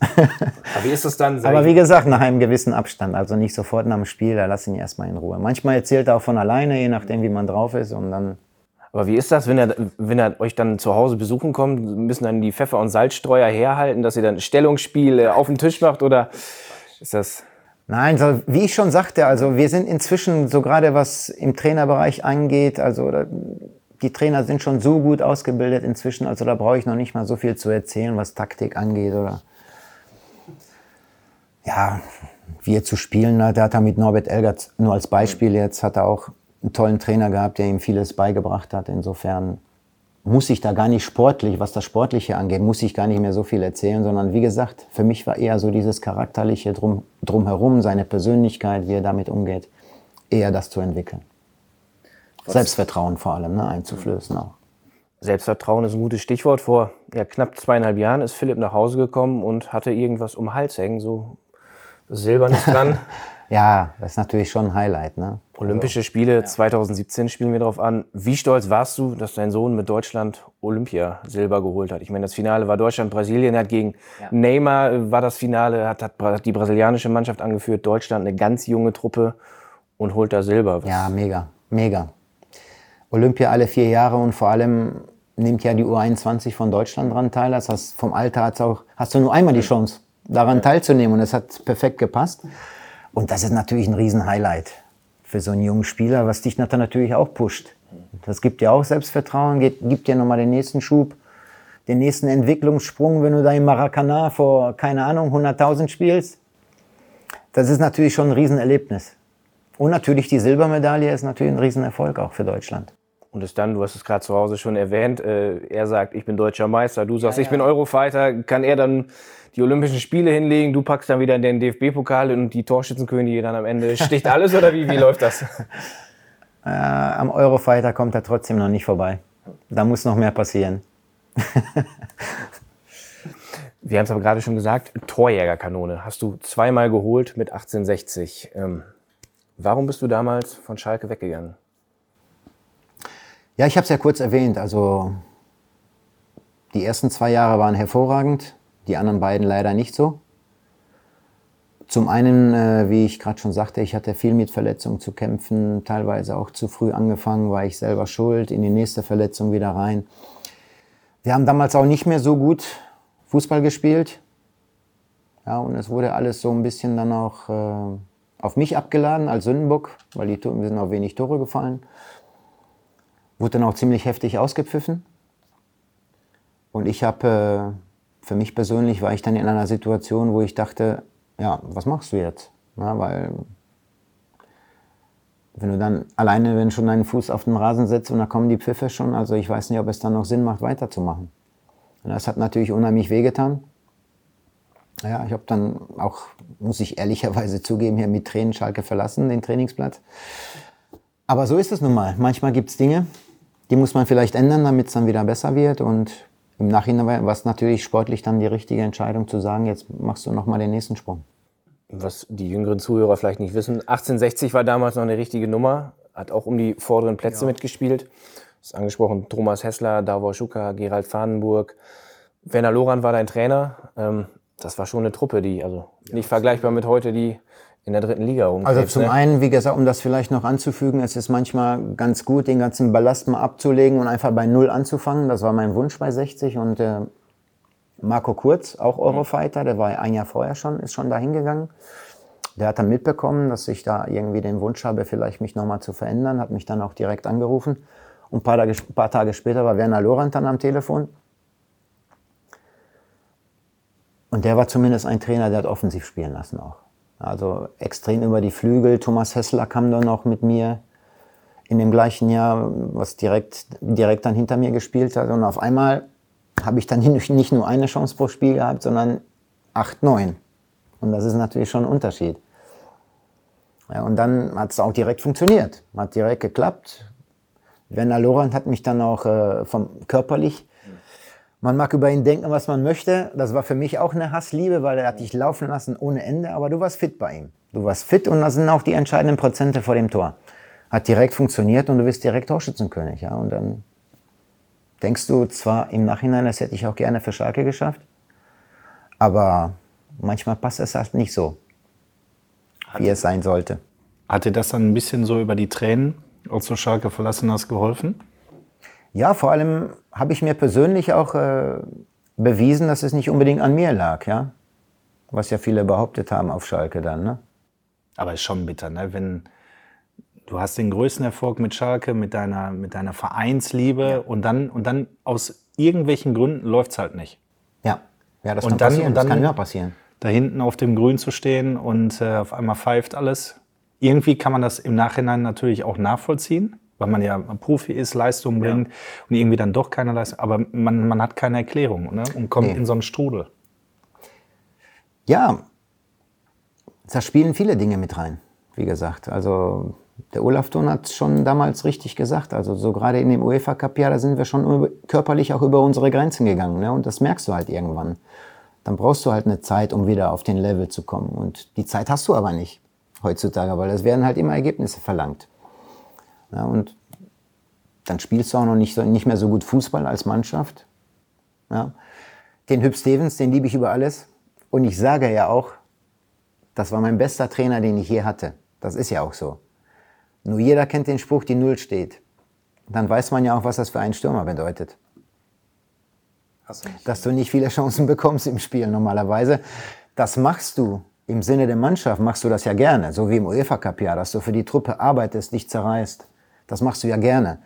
Speaker 4: Aber wie ist das dann?
Speaker 3: Aber wie gesagt, nach einem gewissen Abstand. Also nicht sofort nach dem Spiel, da lass ihn erstmal in Ruhe. Manchmal erzählt er auch von alleine, je nachdem, wie man drauf ist. Und dann
Speaker 4: aber wie ist das, wenn er, wenn er euch dann zu Hause besuchen kommt? Müssen dann die Pfeffer- und Salzstreuer herhalten, dass ihr dann Stellungsspiel auf den Tisch macht? Oder ist das.
Speaker 3: Nein, so, wie ich schon sagte, also wir sind inzwischen so gerade was im Trainerbereich angeht, also die Trainer sind schon so gut ausgebildet inzwischen, also da brauche ich noch nicht mal so viel zu erzählen, was Taktik angeht oder ja, wie er zu spielen hat. Er hat er mit Norbert Elgert nur als Beispiel jetzt, hat er auch einen tollen Trainer gehabt, der ihm vieles beigebracht hat. Insofern muss ich da gar nicht sportlich, was das Sportliche angeht, muss ich gar nicht mehr so viel erzählen, sondern wie gesagt, für mich war eher so dieses Charakterliche drum, drumherum, seine Persönlichkeit, wie er damit umgeht, eher das zu entwickeln. Was? Selbstvertrauen vor allem, ne, einzuflößen auch.
Speaker 4: Selbstvertrauen ist ein gutes Stichwort. Vor ja, knapp zweieinhalb Jahren ist Philipp nach Hause gekommen und hatte irgendwas um den Hals hängen, so Silbernes dran.
Speaker 3: Ja, das ist natürlich schon ein Highlight. Ne?
Speaker 4: Olympische Spiele ja. 2017 spielen wir darauf an. Wie stolz warst du, dass dein Sohn mit Deutschland Olympia Silber geholt hat? Ich meine, das Finale war Deutschland-Brasilien, hat gegen ja. Neymar äh, war das Finale, hat, hat die brasilianische Mannschaft angeführt, Deutschland eine ganz junge Truppe und holt da Silber.
Speaker 3: Ja, mega, mega. Olympia alle vier Jahre und vor allem nimmt ja die U21 von Deutschland dran teil. Das heißt, vom Alter hat's auch, hast du nur einmal die Chance, daran teilzunehmen und es hat perfekt gepasst. Und das ist natürlich ein Riesen-Highlight für so einen jungen Spieler, was dich natürlich auch pusht. Das gibt dir auch Selbstvertrauen, gibt dir nochmal den nächsten Schub, den nächsten Entwicklungssprung, wenn du da im Maracanã vor, keine Ahnung, 100.000 spielst. Das ist natürlich schon ein Riesenerlebnis. Und natürlich die Silbermedaille ist natürlich ein Riesenerfolg auch für Deutschland.
Speaker 4: Und es dann, du hast es gerade zu Hause schon erwähnt, äh, er sagt, ich bin deutscher Meister, du sagst, ja, ja. ich bin Eurofighter, kann er dann die Olympischen Spiele hinlegen, du packst dann wieder den DFB-Pokal und die Torschützenkönige dann am Ende sticht alles oder wie, wie läuft das?
Speaker 3: Äh, am Eurofighter kommt er trotzdem noch nicht vorbei. Da muss noch mehr passieren.
Speaker 4: Wir haben es aber gerade schon gesagt, Torjägerkanone hast du zweimal geholt mit 1860. Ähm, warum bist du damals von Schalke weggegangen?
Speaker 3: Ja, ich habe es ja kurz erwähnt. Also die ersten zwei Jahre waren hervorragend, die anderen beiden leider nicht so. Zum einen, äh, wie ich gerade schon sagte, ich hatte viel mit Verletzungen zu kämpfen, teilweise auch zu früh angefangen, war ich selber schuld, in die nächste Verletzung wieder rein. Wir haben damals auch nicht mehr so gut Fußball gespielt. Ja, und es wurde alles so ein bisschen dann auch äh, auf mich abgeladen als Sündenbock, weil die, wir sind auch wenig Tore gefallen. Wurde dann auch ziemlich heftig ausgepfiffen. Und ich habe, äh, für mich persönlich war ich dann in einer Situation, wo ich dachte, ja, was machst du jetzt? Ja, weil wenn du dann alleine, wenn schon deinen Fuß auf den Rasen setzt und da kommen die Pfiffe schon, also ich weiß nicht, ob es dann noch Sinn macht, weiterzumachen. Und das hat natürlich unheimlich wehgetan. Ja, ich habe dann auch, muss ich ehrlicherweise zugeben, hier mit Tränen Schalke verlassen, den Trainingsplatz. Aber so ist es nun mal. Manchmal gibt es Dinge, die muss man vielleicht ändern, damit es dann wieder besser wird. Und im Nachhinein war es natürlich sportlich dann die richtige Entscheidung zu sagen, jetzt machst du nochmal den nächsten Sprung.
Speaker 4: Was die jüngeren Zuhörer vielleicht nicht wissen, 1860 war damals noch eine richtige Nummer, hat auch um die vorderen Plätze ja. mitgespielt. Das ist angesprochen, Thomas Hessler, Davor Schuka, Gerald Fahnenburg. Werner Loran war dein Trainer. Ähm, das war schon eine Truppe, die, also nicht vergleichbar mit heute, die in der dritten Liga
Speaker 3: rumkrebst. Also zum ne? einen, wie gesagt, um das vielleicht noch anzufügen, es ist manchmal ganz gut, den ganzen Ballast mal abzulegen und einfach bei Null anzufangen. Das war mein Wunsch bei 60 und äh, Marco Kurz, auch Eurofighter, der war ein Jahr vorher schon, ist schon dahin gegangen. Der hat dann mitbekommen, dass ich da irgendwie den Wunsch habe, vielleicht mich nochmal zu verändern, hat mich dann auch direkt angerufen. Und ein paar Tage, paar Tage später war Werner Lorand dann am Telefon. Und der war zumindest ein Trainer, der hat offensiv spielen lassen auch. Also extrem über die Flügel. Thomas Hessler kam dann auch mit mir in dem gleichen Jahr, was direkt, direkt dann hinter mir gespielt hat. Und auf einmal habe ich dann nicht nur eine Chance pro Spiel gehabt, sondern acht, neun. Und das ist natürlich schon ein Unterschied. Ja, und dann hat es auch direkt funktioniert. Hat direkt geklappt. Werner Lorand hat mich dann auch äh, vom körperlich man mag über ihn denken, was man möchte. Das war für mich auch eine Hassliebe, weil er hat dich laufen lassen ohne Ende, aber du warst fit bei ihm. Du warst fit und das sind auch die entscheidenden Prozente vor dem Tor. Hat direkt funktioniert und du bist direkt Torschützenkönig. Ja? Und dann denkst du zwar im Nachhinein, das hätte ich auch gerne für Schalke geschafft, aber manchmal passt es halt nicht so, wie es sein sollte.
Speaker 2: Hat dir das dann ein bisschen so über die Tränen, als du Schalke verlassen hast, geholfen?
Speaker 3: Ja, vor allem habe ich mir persönlich auch äh, bewiesen, dass es nicht unbedingt an mir lag, ja. Was ja viele behauptet haben auf Schalke dann, ne?
Speaker 2: Aber ist schon bitter, ne? Wenn du hast den größten Erfolg mit Schalke, mit deiner, mit deiner Vereinsliebe ja. und, dann, und dann aus irgendwelchen Gründen läuft es halt nicht.
Speaker 3: Ja, ja das
Speaker 2: und kann dann, passieren. Und dann, das kann immer passieren. Da hinten auf dem Grün zu stehen und äh, auf einmal pfeift alles. Irgendwie kann man das im Nachhinein natürlich auch nachvollziehen weil man ja Profi ist, Leistung bringt ja. und irgendwie dann doch keine Leistung, aber man, man hat keine Erklärung ne? und kommt nee. in so einen Strudel.
Speaker 3: Ja, da spielen viele Dinge mit rein, wie gesagt. Also der Olaf Thun hat es schon damals richtig gesagt. Also so gerade in dem UEFA Cup Jahr, da sind wir schon körperlich auch über unsere Grenzen gegangen. Ne? Und das merkst du halt irgendwann. Dann brauchst du halt eine Zeit, um wieder auf den Level zu kommen. Und die Zeit hast du aber nicht heutzutage, weil es werden halt immer Ergebnisse verlangt. Ja, und dann spielst du auch noch nicht, so, nicht mehr so gut Fußball als Mannschaft. Ja. Den Hüb Stevens, den liebe ich über alles. Und ich sage ja auch, das war mein bester Trainer, den ich je hatte. Das ist ja auch so. Nur jeder kennt den Spruch, die Null steht. Dann weiß man ja auch, was das für einen Stürmer bedeutet. Du Dass du nicht viele Chancen bekommst im Spiel normalerweise. Das machst du im Sinne der Mannschaft, machst du das ja gerne. So wie im UEFA Cup ja, dass du für die Truppe arbeitest, dich zerreißt. Das machst du ja gerne.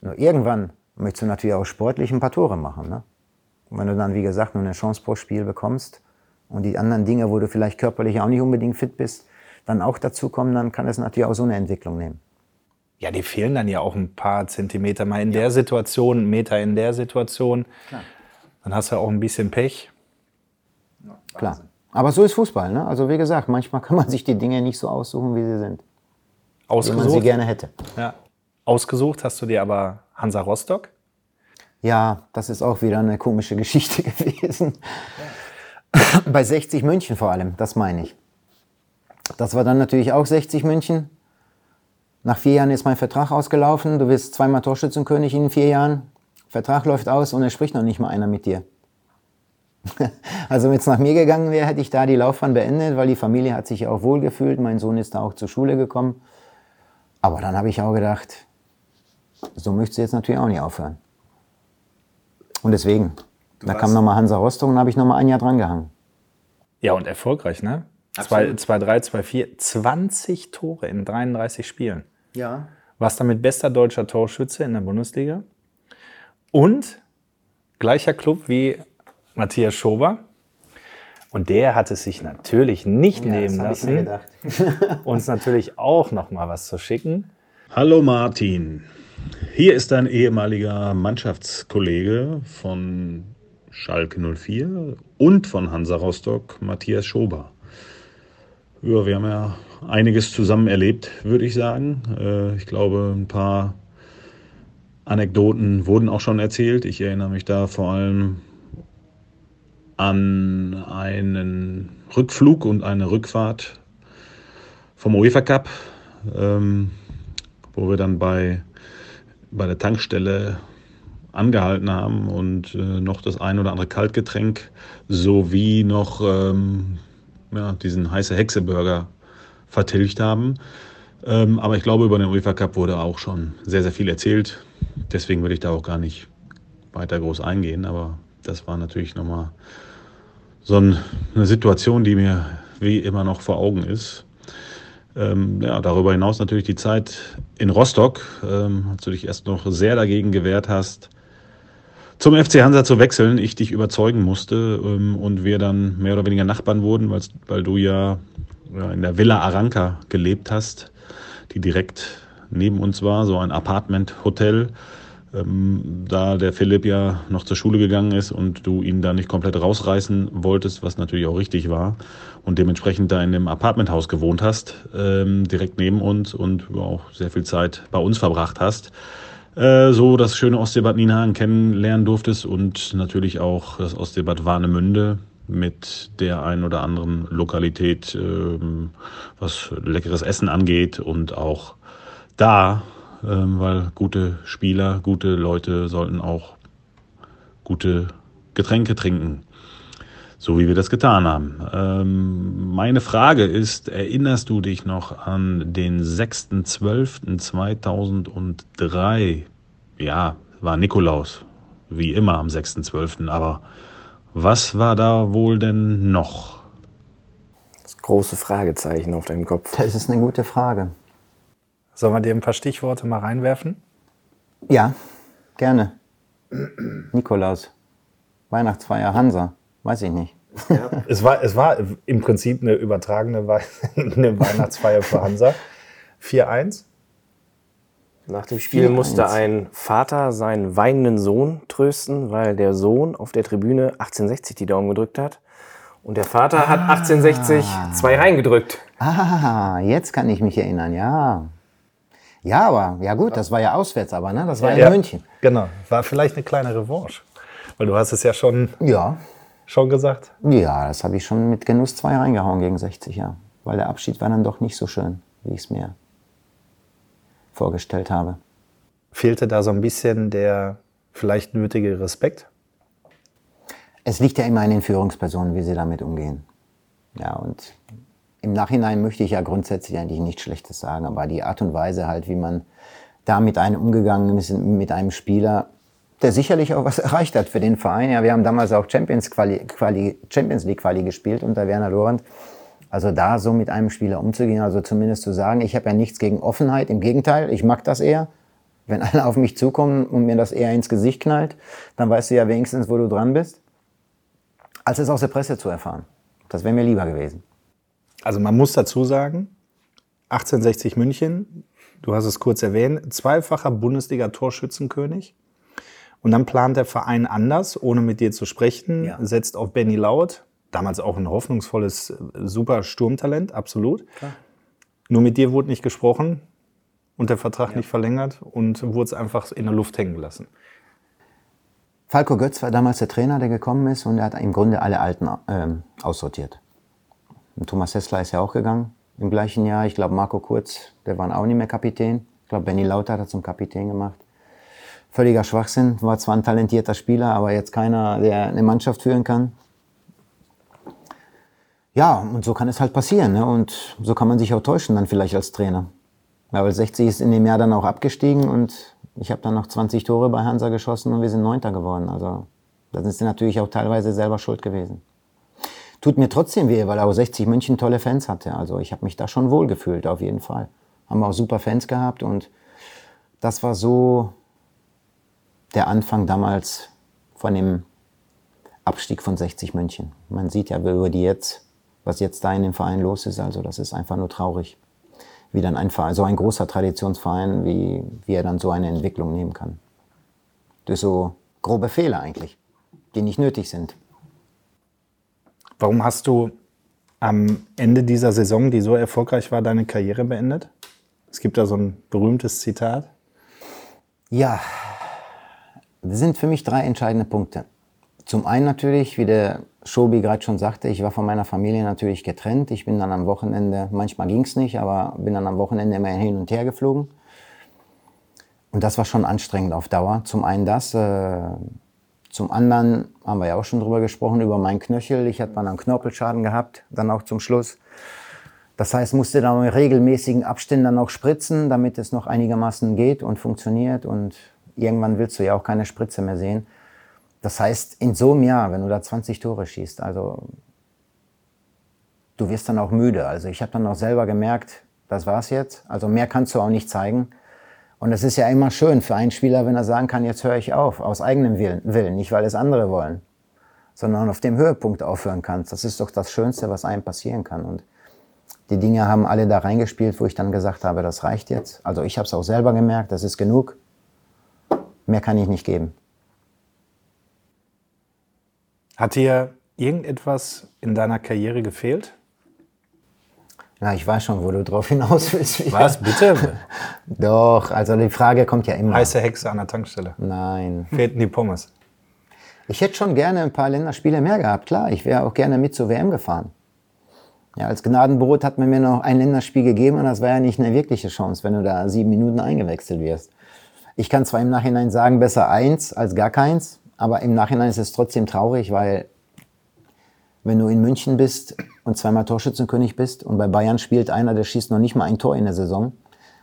Speaker 3: Nur irgendwann möchtest du natürlich auch sportlich ein paar Tore machen. Ne? Und wenn du dann, wie gesagt, nur eine Chance pro Spiel bekommst und die anderen Dinge, wo du vielleicht körperlich auch nicht unbedingt fit bist, dann auch dazu kommen, dann kann es natürlich auch so eine Entwicklung nehmen.
Speaker 2: Ja, die fehlen dann ja auch ein paar Zentimeter mal in der Situation, einen Meter in der Situation. Dann hast du auch ein bisschen Pech.
Speaker 3: Klar. Aber so ist Fußball. Ne? Also wie gesagt, manchmal kann man sich die Dinge nicht so aussuchen, wie sie sind. Wie man sie
Speaker 2: Ausgesucht,
Speaker 3: gerne hätte.
Speaker 2: ja. Ausgesucht hast du dir aber Hansa Rostock.
Speaker 3: Ja, das ist auch wieder eine komische Geschichte gewesen. Bei 60 München vor allem, das meine ich. Das war dann natürlich auch 60 München. Nach vier Jahren ist mein Vertrag ausgelaufen. Du bist zweimal Torschützenkönig in vier Jahren. Vertrag läuft aus und es spricht noch nicht mal einer mit dir. Also wenn es nach mir gegangen wäre, hätte ich da die Laufbahn beendet, weil die Familie hat sich auch wohlgefühlt. Mein Sohn ist da auch zur Schule gekommen. Aber dann habe ich auch gedacht, so möchtest du jetzt natürlich auch nicht aufhören. Und deswegen, da kam nochmal Hansa Rostock und habe ich nochmal ein Jahr dran gehangen.
Speaker 2: Ja, und erfolgreich, ne? 2-3, 2-4, 20 Tore in 33 Spielen.
Speaker 3: Ja.
Speaker 2: Warst damit bester deutscher Torschütze in der Bundesliga. Und gleicher Club wie Matthias Schober. Und der hat es sich natürlich nicht nehmen lassen, uns natürlich auch noch mal was zu schicken.
Speaker 8: Hallo Martin, hier ist dein ehemaliger Mannschaftskollege von Schalke 04 und von Hansa Rostock, Matthias Schober. Ja, wir haben ja einiges zusammen erlebt, würde ich sagen. Äh, Ich glaube, ein paar Anekdoten wurden auch schon erzählt. Ich erinnere mich da vor allem an einen Rückflug und eine Rückfahrt vom UEFA Cup, ähm, wo wir dann bei, bei der Tankstelle angehalten haben und äh, noch das ein oder andere Kaltgetränk sowie noch ähm, ja, diesen heiße Hexe Burger vertilgt haben. Ähm, aber ich glaube, über den UEFA Cup wurde auch schon sehr, sehr viel erzählt. Deswegen würde ich da auch gar nicht weiter groß eingehen. Aber das war natürlich nochmal so ein, eine Situation, die mir wie immer noch vor Augen ist. Ähm, ja, darüber hinaus natürlich die Zeit in Rostock, ähm, als du dich erst noch sehr dagegen gewehrt hast, zum FC Hansa zu wechseln, ich dich überzeugen musste ähm, und wir dann mehr oder weniger Nachbarn wurden, weil du ja, ja in der Villa Aranca gelebt hast, die direkt neben uns war, so ein Apartment-Hotel. Ähm, da der Philipp ja noch zur Schule gegangen ist und du ihn da nicht komplett rausreißen wolltest, was natürlich auch richtig war, und dementsprechend da in dem Apartmenthaus gewohnt hast, ähm, direkt neben uns und auch sehr viel Zeit bei uns verbracht hast, äh, so das schöne Ostseebad Nienhagen kennenlernen durftest und natürlich auch das Ostseebad Warnemünde mit der ein oder anderen Lokalität, ähm, was leckeres Essen angeht und auch da, weil gute Spieler, gute Leute sollten auch gute Getränke trinken. So wie wir das getan haben. Ähm, meine Frage ist, erinnerst du dich noch an den 6.12.2003? Ja, war Nikolaus, wie immer am 6.12., aber was war da wohl denn noch?
Speaker 4: Das große Fragezeichen auf deinem Kopf.
Speaker 3: Das ist eine gute Frage.
Speaker 2: Sollen wir dir ein paar Stichworte mal reinwerfen?
Speaker 3: Ja, gerne. Nikolaus. Weihnachtsfeier Hansa. Weiß ich nicht.
Speaker 2: Es war, es war im Prinzip eine übertragene Wei eine Weihnachtsfeier für Hansa. 4-1.
Speaker 4: Nach dem Spiel
Speaker 3: 4-1.
Speaker 4: musste ein Vater seinen weinenden Sohn trösten, weil der Sohn auf der Tribüne 1860 die Daumen gedrückt hat. Und der Vater hat 1860 zwei reingedrückt.
Speaker 3: Ah, jetzt kann ich mich erinnern, ja. Ja, aber, ja gut, das war ja auswärts, aber, ne? Das war in München.
Speaker 2: Genau. War vielleicht eine kleine Revanche. Weil du hast es ja schon,
Speaker 3: Ja,
Speaker 2: schon gesagt.
Speaker 3: ja, das habe ich schon mit Genuss zwei reingehauen gegen 60, ja. Weil der Abschied war dann doch nicht so schön, wie ich es mir vorgestellt habe.
Speaker 2: Fehlte da so ein bisschen der vielleicht nötige Respekt?
Speaker 3: Es liegt ja immer an den Führungspersonen, wie sie damit umgehen. Ja, und im Nachhinein möchte ich ja grundsätzlich eigentlich nichts Schlechtes sagen, aber die Art und Weise halt, wie man da mit einem umgegangen ist, mit einem Spieler, der sicherlich auch was erreicht hat für den Verein. Ja, wir haben damals auch Champions, Quali, Quali, Champions League Quali gespielt unter Werner Lorand. Also da so mit einem Spieler umzugehen, also zumindest zu sagen, ich habe ja nichts gegen Offenheit, im Gegenteil, ich mag das eher. Wenn einer auf mich zukommt und mir das eher ins Gesicht knallt, dann weißt du ja wenigstens, wo du dran bist als es aus der Presse zu erfahren. Das wäre mir lieber gewesen.
Speaker 2: Also man muss dazu sagen, 1860 München du hast es kurz erwähnt, zweifacher Bundesliga-Torschützenkönig. Und dann plant der Verein anders, ohne mit dir zu sprechen,
Speaker 3: Ja.
Speaker 2: setzt auf Benny Laut, damals auch ein hoffnungsvolles, äh, super Sturmtalent, absolut. Nur mit dir wurde nicht gesprochen und der Vertrag nicht verlängert und wurde es einfach in der Luft hängen gelassen.
Speaker 3: Falco Götz war damals der Trainer, der gekommen ist und er hat im Grunde alle Alten ähm, aussortiert. Und Thomas Hessler ist ja auch gegangen im gleichen Jahr. Ich glaube, Marco Kurz, der war auch nicht mehr Kapitän. Ich glaube, Benny Lauter hat er zum Kapitän gemacht. Völliger Schwachsinn. War zwar ein talentierter Spieler, aber jetzt keiner, der eine Mannschaft führen kann. Ja, und so kann es halt passieren. Ne? Und so kann man sich auch täuschen dann vielleicht als Trainer. Ja, weil 60 ist in dem Jahr dann auch abgestiegen und ich habe dann noch 20 Tore bei Hansa geschossen und wir sind Neunter geworden. Also da sind sie natürlich auch teilweise selber schuld gewesen. Tut mir trotzdem weh, weil auch 60 München tolle Fans hatte. Also ich habe mich da schon wohl gefühlt, auf jeden Fall. Haben auch super Fans gehabt und das war so der Anfang damals von dem Abstieg von 60 München. Man sieht ja über die jetzt, was jetzt da in dem Verein los ist. Also das ist einfach nur traurig, wie dann ein Verein, so ein großer Traditionsverein, wie, wie er dann so eine Entwicklung nehmen kann. Durch so grobe Fehler eigentlich, die nicht nötig sind.
Speaker 2: Warum hast du am Ende dieser Saison, die so erfolgreich war, deine Karriere beendet? Es gibt da so ein berühmtes Zitat.
Speaker 3: Ja, das sind für mich drei entscheidende Punkte. Zum einen natürlich, wie der Schobi gerade schon sagte, ich war von meiner Familie natürlich getrennt. Ich bin dann am Wochenende, manchmal ging es nicht, aber bin dann am Wochenende immer hin und her geflogen. Und das war schon anstrengend auf Dauer. Zum einen das. Äh, zum anderen haben wir ja auch schon drüber gesprochen, über meinen Knöchel. Ich hatte mal einen Knorpelschaden gehabt, dann auch zum Schluss. Das heißt, musste dann in regelmäßigen Abständen dann auch spritzen, damit es noch einigermaßen geht und funktioniert. Und irgendwann willst du ja auch keine Spritze mehr sehen. Das heißt, in so einem Jahr, wenn du da 20 Tore schießt, also du wirst dann auch müde. Also ich habe dann auch selber gemerkt, das war's jetzt. Also mehr kannst du auch nicht zeigen. Und es ist ja immer schön für einen Spieler, wenn er sagen kann, jetzt höre ich auf, aus eigenem Willen, nicht weil es andere wollen, sondern auf dem Höhepunkt aufhören kannst. Das ist doch das Schönste, was einem passieren kann. Und die Dinge haben alle da reingespielt, wo ich dann gesagt habe, das reicht jetzt. Also ich habe es auch selber gemerkt, das ist genug. Mehr kann ich nicht geben.
Speaker 2: Hat dir irgendetwas in deiner Karriere gefehlt?
Speaker 3: Ja, ich weiß schon, wo du drauf hinaus willst.
Speaker 2: Was, bitte?
Speaker 3: Doch, also die Frage kommt ja immer.
Speaker 2: Heiße Hexe an der Tankstelle.
Speaker 3: Nein.
Speaker 2: Fehlten die Pommes.
Speaker 3: Ich hätte schon gerne ein paar Länderspiele mehr gehabt, klar. Ich wäre auch gerne mit zur WM gefahren. Ja, als Gnadenbrot hat man mir noch ein Länderspiel gegeben und das war ja nicht eine wirkliche Chance, wenn du da sieben Minuten eingewechselt wirst. Ich kann zwar im Nachhinein sagen, besser eins als gar keins, aber im Nachhinein ist es trotzdem traurig, weil wenn du in München bist und zweimal Torschützenkönig bist und bei Bayern spielt einer, der schießt noch nicht mal ein Tor in der Saison,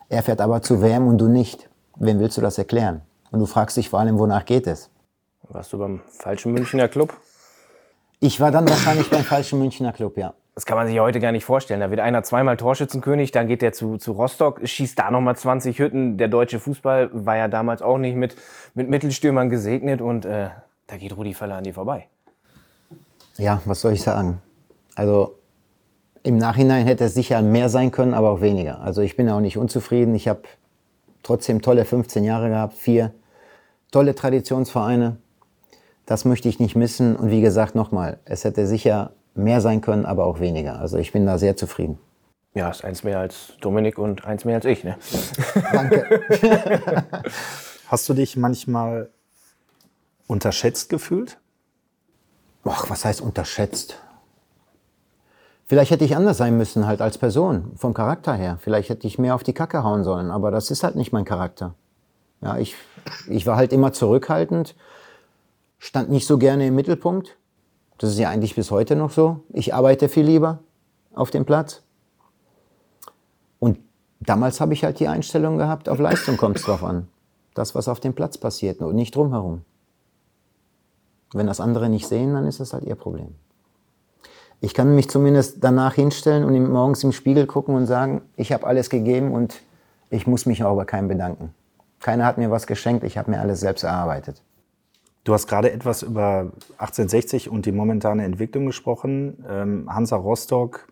Speaker 3: er fährt aber zu WM und du nicht. Wem willst du das erklären? Und du fragst dich vor allem, wonach geht es?
Speaker 4: Warst du beim falschen Münchner Club?
Speaker 3: Ich war dann wahrscheinlich beim falschen Münchner Club, ja.
Speaker 4: Das kann man sich ja heute gar nicht vorstellen. Da wird einer zweimal Torschützenkönig, dann geht der zu, zu Rostock, schießt da nochmal 20 Hütten. Der deutsche Fußball war ja damals auch nicht mit, mit Mittelstürmern gesegnet und äh, da geht Rudi Völler an dir vorbei.
Speaker 3: Ja, was soll ich sagen? Also im Nachhinein hätte es sicher mehr sein können, aber auch weniger. Also ich bin auch nicht unzufrieden. Ich habe trotzdem tolle 15 Jahre gehabt, vier tolle Traditionsvereine. Das möchte ich nicht missen. Und wie gesagt, nochmal, es hätte sicher mehr sein können, aber auch weniger. Also ich bin da sehr zufrieden.
Speaker 4: Ja, ist eins mehr als Dominik und eins mehr als ich, ne?
Speaker 3: Danke.
Speaker 2: Hast du dich manchmal unterschätzt gefühlt?
Speaker 3: Ach, was heißt unterschätzt? Vielleicht hätte ich anders sein müssen, halt als Person, vom Charakter her. Vielleicht hätte ich mehr auf die Kacke hauen sollen, aber das ist halt nicht mein Charakter. Ja, ich, ich war halt immer zurückhaltend, stand nicht so gerne im Mittelpunkt. Das ist ja eigentlich bis heute noch so. Ich arbeite viel lieber auf dem Platz. Und damals habe ich halt die Einstellung gehabt, auf Leistung kommt es drauf an. Das, was auf dem Platz passiert und nicht drumherum. Wenn das andere nicht sehen, dann ist das halt ihr Problem. Ich kann mich zumindest danach hinstellen und morgens im Spiegel gucken und sagen, ich habe alles gegeben und ich muss mich auch bei keinem bedanken. Keiner hat mir was geschenkt, ich habe mir alles selbst erarbeitet.
Speaker 2: Du hast gerade etwas über 1860 und die momentane Entwicklung gesprochen. Ähm, Hansa Rostock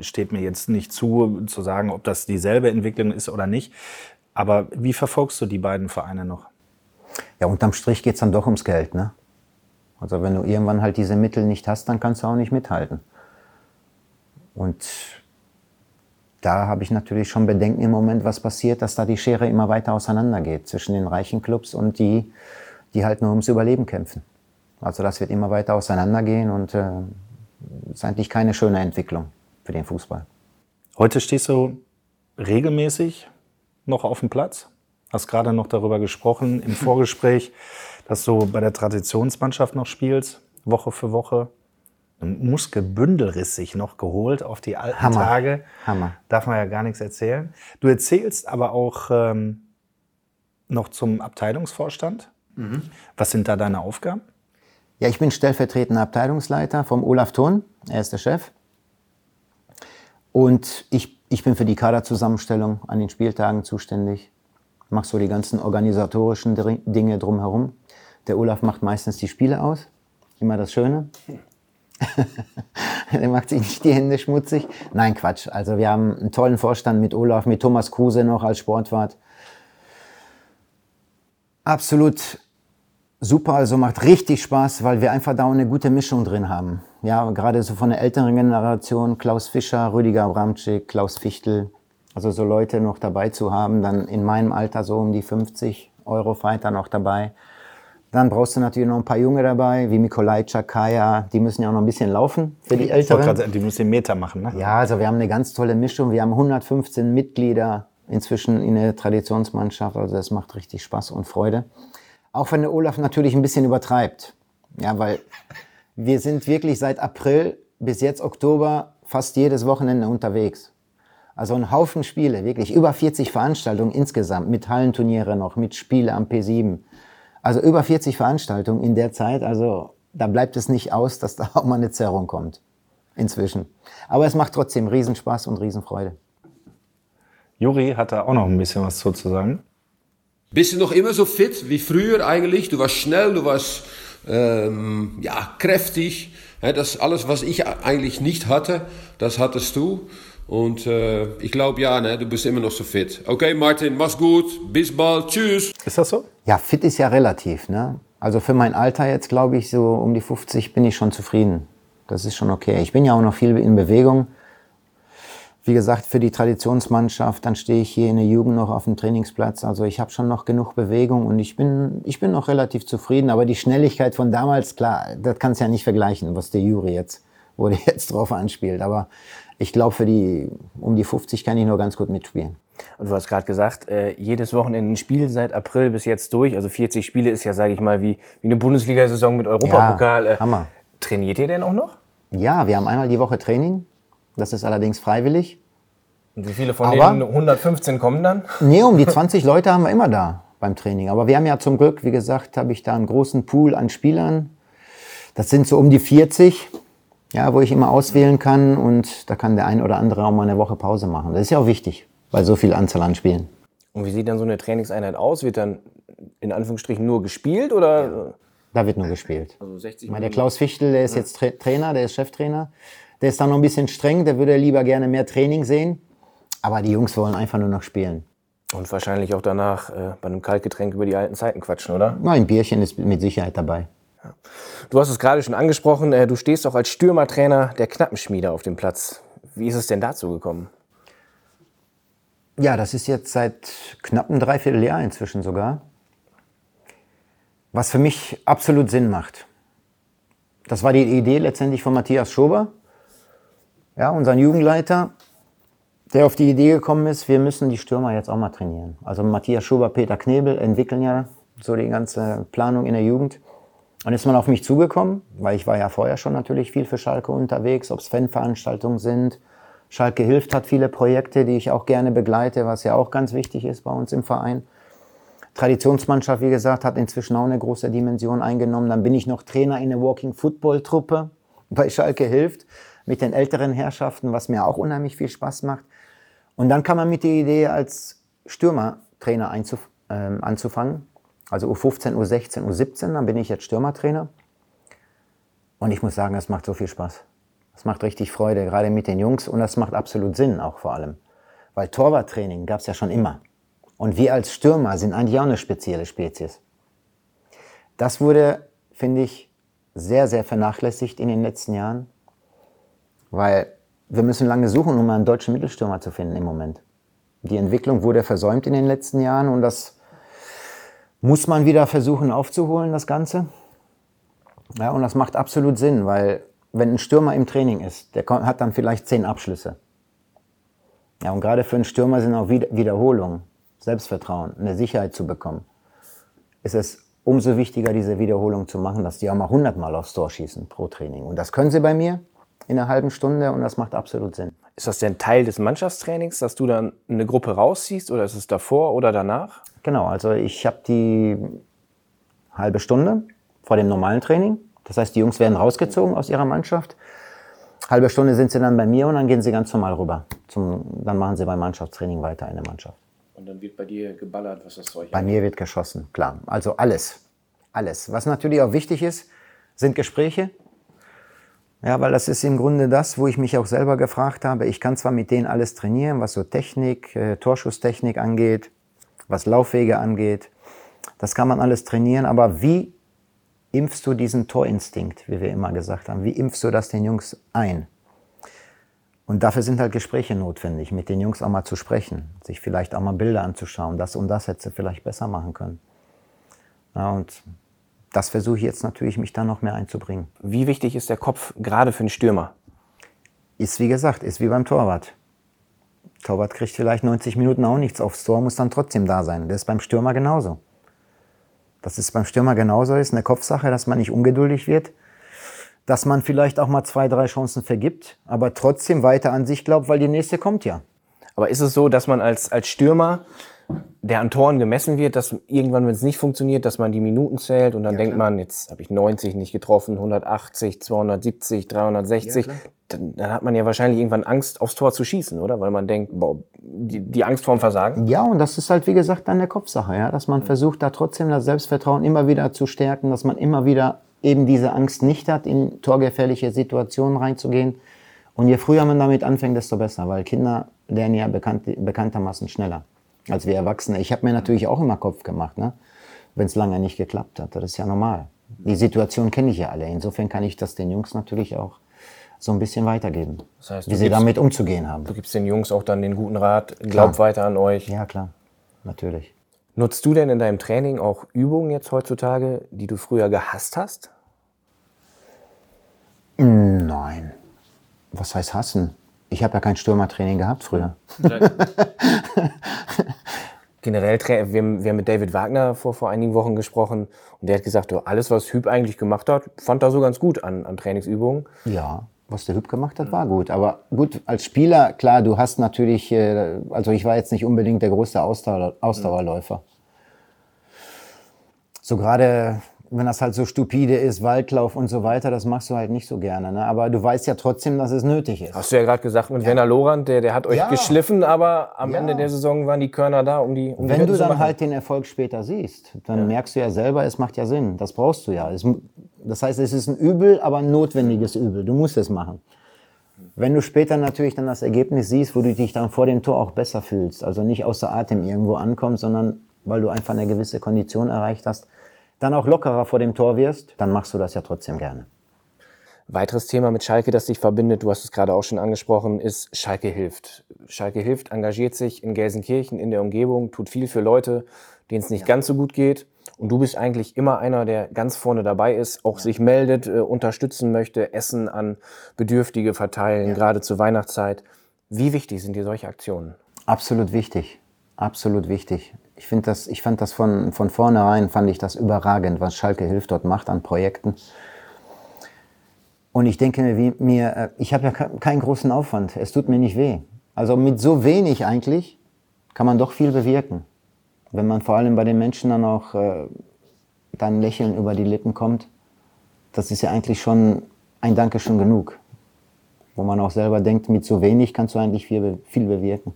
Speaker 2: steht mir jetzt nicht zu, zu sagen, ob das dieselbe Entwicklung ist oder nicht. Aber wie verfolgst du die beiden Vereine noch?
Speaker 3: Ja, unterm Strich geht es dann doch ums Geld. Ne? Also wenn du irgendwann halt diese Mittel nicht hast, dann kannst du auch nicht mithalten. Und da habe ich natürlich schon Bedenken im Moment, was passiert, dass da die Schere immer weiter auseinandergeht zwischen den reichen Clubs und die, die halt nur ums Überleben kämpfen. Also das wird immer weiter auseinandergehen und äh, ist eigentlich keine schöne Entwicklung für den Fußball.
Speaker 2: Heute stehst du regelmäßig noch auf dem Platz? Hast gerade noch darüber gesprochen im Vorgespräch, dass du bei der Traditionsmannschaft noch spielst, Woche für Woche. Ein Muskelbündelriss sich noch geholt auf die alten
Speaker 3: Hammer.
Speaker 2: Tage.
Speaker 3: Hammer.
Speaker 2: Darf man ja gar nichts erzählen. Du erzählst aber auch ähm, noch zum Abteilungsvorstand. Was sind da deine Aufgaben?
Speaker 3: Ja, ich bin stellvertretender Abteilungsleiter vom Olaf Thun. Er ist der Chef. Und ich, ich bin für die Kaderzusammenstellung an den Spieltagen zuständig. Mache so die ganzen organisatorischen Dinge drumherum. Der Olaf macht meistens die Spiele aus. Immer das Schöne. er macht sich nicht die Hände schmutzig. Nein, Quatsch. Also wir haben einen tollen Vorstand mit Olaf, mit Thomas Kruse noch als Sportwart. Absolut super, also macht richtig Spaß, weil wir einfach da eine gute Mischung drin haben. Ja, gerade so von der älteren Generation, Klaus Fischer, Rüdiger Abramczyk, Klaus Fichtel, also so Leute noch dabei zu haben, dann in meinem Alter so um die 50 Euro-Fighter noch dabei. Dann brauchst du natürlich noch ein paar Junge dabei, wie Mikolajczak, Kaya, die müssen ja auch noch ein bisschen laufen für die Älteren.
Speaker 2: sagen, die müssen Meter machen, ne?
Speaker 3: Ja, also wir haben eine ganz tolle Mischung. Wir haben 115 Mitglieder inzwischen in der Traditionsmannschaft. Also das macht richtig Spaß und Freude. Auch wenn der Olaf natürlich ein bisschen übertreibt. Ja, weil wir sind wirklich seit April bis jetzt Oktober fast jedes Wochenende unterwegs. Also ein Haufen Spiele, wirklich über 40 Veranstaltungen insgesamt, mit Hallenturniere noch, mit Spiele am P7. Also über 40 Veranstaltungen in der Zeit. Also da bleibt es nicht aus, dass da auch mal eine Zerrung kommt. Inzwischen. Aber es macht trotzdem Riesenspaß und Riesenfreude.
Speaker 2: Juri hat da auch noch ein bisschen was zu sagen.
Speaker 5: Bist du noch immer so fit wie früher eigentlich? Du warst schnell, du warst ähm, ja, kräftig. Das alles, was ich eigentlich nicht hatte, das hattest du. Und äh, ich glaube, ja, ne, du bist immer noch so fit. Okay, Martin, mach's gut. Bis bald. Tschüss.
Speaker 2: Ist das so?
Speaker 3: Ja, fit ist ja relativ. Ne? Also für mein Alter jetzt, glaube ich, so um die 50 bin ich schon zufrieden. Das ist schon okay. Ich bin ja auch noch viel in Bewegung. Wie gesagt, für die Traditionsmannschaft, dann stehe ich hier in der Jugend noch auf dem Trainingsplatz. Also ich habe schon noch genug Bewegung und ich bin, ich bin noch relativ zufrieden. Aber die Schnelligkeit von damals, klar, das kannst du ja nicht vergleichen, was der Juri jetzt, wo der jetzt drauf anspielt. Aber ich glaube, für die um die 50 kann ich nur ganz gut mitspielen.
Speaker 4: Und du hast gerade gesagt, äh, jedes Wochenende ein Spiel seit April bis jetzt durch. Also 40 Spiele ist ja, sage ich mal, wie, wie eine Bundesliga-Saison mit Europapokal.
Speaker 3: Ja, Hammer.
Speaker 4: Trainiert ihr denn auch noch?
Speaker 3: Ja, wir haben einmal die Woche Training. Das ist allerdings freiwillig.
Speaker 4: Und wie viele von
Speaker 3: Aber-
Speaker 4: denen 115 kommen dann?
Speaker 3: Nee, um die 20 Leute haben wir immer da beim Training. Aber wir haben ja zum Glück, wie gesagt, habe ich da einen großen Pool an Spielern. Das sind so um die 40, ja, wo ich immer auswählen kann. Und da kann der ein oder andere auch mal eine Woche Pause machen. Das ist ja auch wichtig, bei so viel Anzahl an Spielen.
Speaker 4: Und wie sieht dann so eine Trainingseinheit aus? Wird dann in Anführungsstrichen nur gespielt oder?
Speaker 3: Da wird nur gespielt.
Speaker 4: Also 60
Speaker 3: Ich meine, der Klaus Fichtel, der ist jetzt Tra Trainer, der ist Cheftrainer. Der ist da noch ein bisschen streng, der würde lieber gerne mehr Training sehen. Aber die Jungs wollen einfach nur noch spielen.
Speaker 4: Und wahrscheinlich auch danach äh, bei einem Kaltgetränk über die alten Zeiten quatschen, oder?
Speaker 3: Na, ein Bierchen ist mit Sicherheit dabei.
Speaker 4: Du hast es gerade schon angesprochen, äh, du stehst auch als Stürmertrainer der Knappenschmiede auf dem Platz. Wie ist es denn dazu gekommen?
Speaker 3: Ja, das ist jetzt seit knapp einem Dreivierteljahr inzwischen sogar. Was für mich absolut Sinn macht. Das war die Idee letztendlich von Matthias Schober, ja, unseren Jugendleiter, der auf die Idee gekommen ist, wir müssen die Stürmer jetzt auch mal trainieren. Also Matthias Schober, Peter Knebel entwickeln ja so die ganze Planung in der Jugend. Und ist man auf mich zugekommen, weil ich war ja vorher schon natürlich viel für Schalke unterwegs, ob es Fanveranstaltungen sind. Schalke hilft hat viele Projekte, die ich auch gerne begleite, was ja auch ganz wichtig ist bei uns im Verein. Traditionsmannschaft, wie gesagt, hat inzwischen auch eine große Dimension eingenommen. Dann bin ich noch Trainer in der Walking Football Truppe bei Schalke hilft mit den älteren Herrschaften, was mir auch unheimlich viel Spaß macht. Und dann kam man mit der Idee, als Stürmertrainer einzuf ähm, anzufangen. Also U15, U16, U17, dann bin ich jetzt Stürmertrainer. Und ich muss sagen, es macht so viel Spaß. Das macht richtig Freude, gerade mit den Jungs. Und das macht absolut Sinn auch vor allem. Weil Torwarttraining gab es ja schon immer. Und wir als Stürmer sind eigentlich auch eine spezielle Spezies. Das wurde, finde ich, sehr, sehr vernachlässigt in den letzten Jahren. Weil wir müssen lange suchen, um einen deutschen Mittelstürmer zu finden im Moment. Die Entwicklung wurde versäumt in den letzten Jahren und das muss man wieder versuchen aufzuholen, das Ganze. Ja, und das macht absolut Sinn, weil wenn ein Stürmer im Training ist, der hat dann vielleicht zehn Abschlüsse. Ja, und gerade für einen Stürmer sind auch Wiederholungen, Selbstvertrauen, eine Sicherheit zu bekommen. Ist es umso wichtiger, diese Wiederholung zu machen, dass die auch mal hundertmal aufs Tor schießen pro Training. Und das können sie bei mir in einer halben Stunde und das macht absolut Sinn.
Speaker 4: Ist das denn Teil des Mannschaftstrainings, dass du dann eine Gruppe rausziehst oder ist es davor oder danach?
Speaker 3: Genau, also ich habe die halbe Stunde vor dem normalen Training. Das heißt, die Jungs werden rausgezogen aus ihrer Mannschaft. Halbe Stunde sind sie dann bei mir und dann gehen sie ganz normal rüber. Zum, dann machen sie beim Mannschaftstraining weiter in der Mannschaft.
Speaker 4: Und dann wird bei dir geballert, was das Zeug
Speaker 3: Bei mir wird geschossen, klar. Also alles. Alles. Was natürlich auch wichtig ist, sind Gespräche. Ja, weil das ist im Grunde das, wo ich mich auch selber gefragt habe. Ich kann zwar mit denen alles trainieren, was so Technik, äh, Torschusstechnik angeht, was Laufwege angeht. Das kann man alles trainieren, aber wie impfst du diesen Torinstinkt, wie wir immer gesagt haben? Wie impfst du das den Jungs ein? Und dafür sind halt Gespräche notwendig, mit den Jungs auch mal zu sprechen, sich vielleicht auch mal Bilder anzuschauen. Das und das hätte du vielleicht besser machen können. Ja, und das versuche ich jetzt natürlich, mich da noch mehr einzubringen.
Speaker 4: Wie wichtig ist der Kopf gerade für einen Stürmer?
Speaker 3: Ist wie gesagt, ist wie beim Torwart. Torwart kriegt vielleicht 90 Minuten auch nichts aufs Tor, muss dann trotzdem da sein. Das ist beim Stürmer genauso. Das ist beim Stürmer genauso, ist eine Kopfsache, dass man nicht ungeduldig wird, dass man vielleicht auch mal zwei, drei Chancen vergibt, aber trotzdem weiter an sich glaubt, weil die nächste kommt ja.
Speaker 4: Aber ist es so, dass man als, als Stürmer der an Toren gemessen wird, dass irgendwann, wenn es nicht funktioniert, dass man die Minuten zählt und dann ja, denkt klar. man, jetzt habe ich 90 nicht getroffen, 180, 270, 360. Ja, dann, dann, hat man ja wahrscheinlich irgendwann Angst, aufs Tor zu schießen, oder? Weil man denkt, boah, die, die Angst vorm Versagen.
Speaker 3: Ja, und das ist halt, wie gesagt, dann eine Kopfsache, ja, dass man mhm. versucht, da trotzdem das Selbstvertrauen immer wieder zu stärken, dass man immer wieder eben diese Angst nicht hat, in torgefährliche Situationen reinzugehen. Und je früher man damit anfängt, desto besser, weil Kinder lernen ja bekannt, bekanntermaßen schneller als wir Erwachsene. Ich habe mir natürlich auch immer Kopf gemacht, ne? wenn es lange nicht geklappt hat. Das ist ja normal. Die Situation kenne ich ja alle. Insofern kann ich das den Jungs natürlich auch so ein bisschen weitergeben, das heißt, wie sie gibst, damit umzugehen haben.
Speaker 4: Du gibst den Jungs auch dann den guten Rat, glaub klar. weiter an euch.
Speaker 3: Ja, klar, natürlich.
Speaker 4: Nutzt du denn in deinem Training auch Übungen jetzt heutzutage, die du früher gehasst hast?
Speaker 3: Nein. Was heißt hassen? Ich habe ja kein Stürmertraining gehabt früher.
Speaker 4: Generell, wir haben, wir haben mit David Wagner vor, vor einigen Wochen gesprochen und der hat gesagt, alles, was Hüb eigentlich gemacht hat, fand er so ganz gut an, an Trainingsübungen.
Speaker 3: Ja, was der Hüb gemacht hat, war gut. Aber gut, als Spieler, klar, du hast natürlich, äh, also ich war jetzt nicht unbedingt der größte Ausdauer, Ausdauerläufer. So gerade wenn das halt so stupide ist, Waldlauf und so weiter, das machst du halt nicht so gerne. Ne? Aber du weißt ja trotzdem, dass es nötig ist.
Speaker 4: Hast du ja gerade gesagt mit ja. Werner Lorand, der, der hat euch ja. geschliffen, aber am ja. Ende der Saison waren die Körner da, um die um
Speaker 3: Wenn
Speaker 4: die
Speaker 3: du dann halt den Erfolg später siehst, dann merkst du ja selber, es macht ja Sinn. Das brauchst du ja. Es, das heißt, es ist ein Übel, aber ein notwendiges Übel. Du musst es machen. Wenn du später natürlich dann das Ergebnis siehst, wo du dich dann vor dem Tor auch besser fühlst, also nicht außer Atem irgendwo ankommst, sondern weil du einfach eine gewisse Kondition erreicht hast, dann auch lockerer vor dem Tor wirst, dann machst du das ja trotzdem gerne.
Speaker 4: Weiteres Thema mit Schalke, das dich verbindet, du hast es gerade auch schon angesprochen, ist Schalke hilft. Schalke hilft, engagiert sich in Gelsenkirchen, in der Umgebung, tut viel für Leute, denen es nicht ja. ganz so gut geht. Und du bist eigentlich immer einer, der ganz vorne dabei ist, auch ja. sich meldet, äh, unterstützen möchte, Essen an Bedürftige verteilen, ja. gerade zur Weihnachtszeit. Wie wichtig sind dir solche Aktionen?
Speaker 3: Absolut wichtig. Absolut wichtig ich finde das, ich fand das von, von vornherein, fand ich das überragend, was Schalke Hilft dort macht an Projekten. Und ich denke mir, mir äh, ich habe ja keinen großen Aufwand. Es tut mir nicht weh. Also mit so wenig eigentlich kann man doch viel bewirken. Wenn man vor allem bei den Menschen dann auch äh, dann Lächeln über die Lippen kommt, das ist ja eigentlich schon ein Danke schon genug. Wo man auch selber denkt, mit so wenig kannst du eigentlich viel, viel bewirken.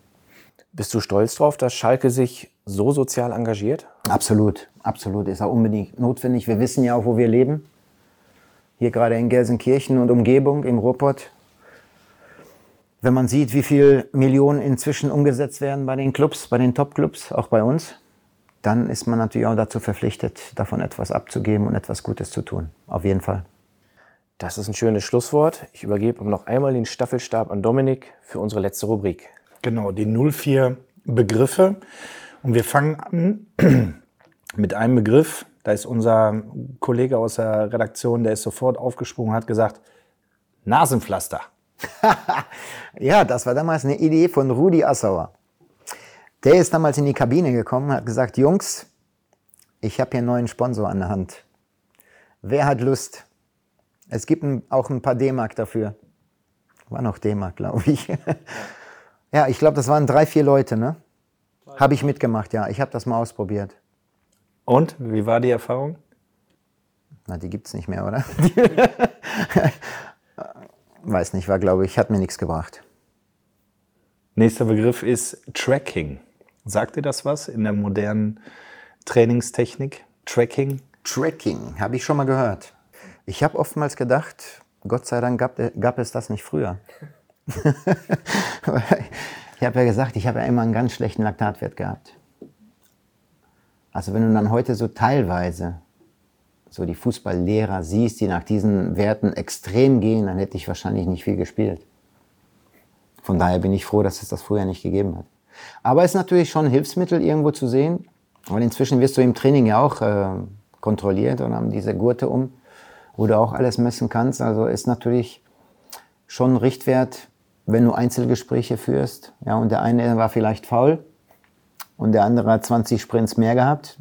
Speaker 4: Bist du stolz drauf, dass Schalke sich so sozial engagiert?
Speaker 3: Absolut, absolut. Ist auch unbedingt notwendig. Wir wissen ja auch, wo wir leben. Hier gerade in Gelsenkirchen und Umgebung, im Ruhrpott. wenn man sieht, wie viel Millionen inzwischen umgesetzt werden bei den Clubs, bei den Top-Clubs, auch bei uns, dann ist man natürlich auch dazu verpflichtet, davon etwas abzugeben und etwas Gutes zu tun. Auf jeden Fall.
Speaker 4: Das ist ein schönes Schlusswort. Ich übergebe noch einmal den Staffelstab an Dominik für unsere letzte Rubrik.
Speaker 2: Genau, die 04 Begriffe. Und wir fangen an mit einem Begriff. Da ist unser Kollege aus der Redaktion, der ist sofort aufgesprungen, hat gesagt, Nasenpflaster.
Speaker 3: ja, das war damals eine Idee von Rudi Assauer. Der ist damals in die Kabine gekommen hat gesagt, Jungs, ich habe hier einen neuen Sponsor an der Hand. Wer hat Lust? Es gibt auch ein paar D-Mark dafür. War noch D-Mark, glaube ich. ja, ich glaube, das waren drei, vier Leute, ne? Habe ich mitgemacht, ja. Ich habe das mal ausprobiert.
Speaker 2: Und, wie war die Erfahrung?
Speaker 3: Na, die gibt es nicht mehr, oder? Weiß nicht, war, glaube ich, hat mir nichts gebracht.
Speaker 2: Nächster Begriff ist Tracking. Sagt dir das was in der modernen Trainingstechnik? Tracking?
Speaker 3: Tracking, habe ich schon mal gehört. Ich habe oftmals gedacht, Gott sei Dank gab, gab es das nicht früher. ich habe ja gesagt, ich habe ja immer einen ganz schlechten Laktatwert gehabt. Also wenn du dann heute so teilweise so die Fußballlehrer siehst, die nach diesen Werten extrem gehen, dann hätte ich wahrscheinlich nicht viel gespielt. Von daher bin ich froh, dass es das früher nicht gegeben hat. Aber es ist natürlich schon ein Hilfsmittel irgendwo zu sehen. weil inzwischen wirst du im Training ja auch äh, kontrolliert und haben diese Gurte um, wo du auch alles messen kannst. Also ist natürlich schon ein Richtwert, wenn du Einzelgespräche führst. Ja, und der eine war vielleicht faul und der andere hat 20 Sprints mehr gehabt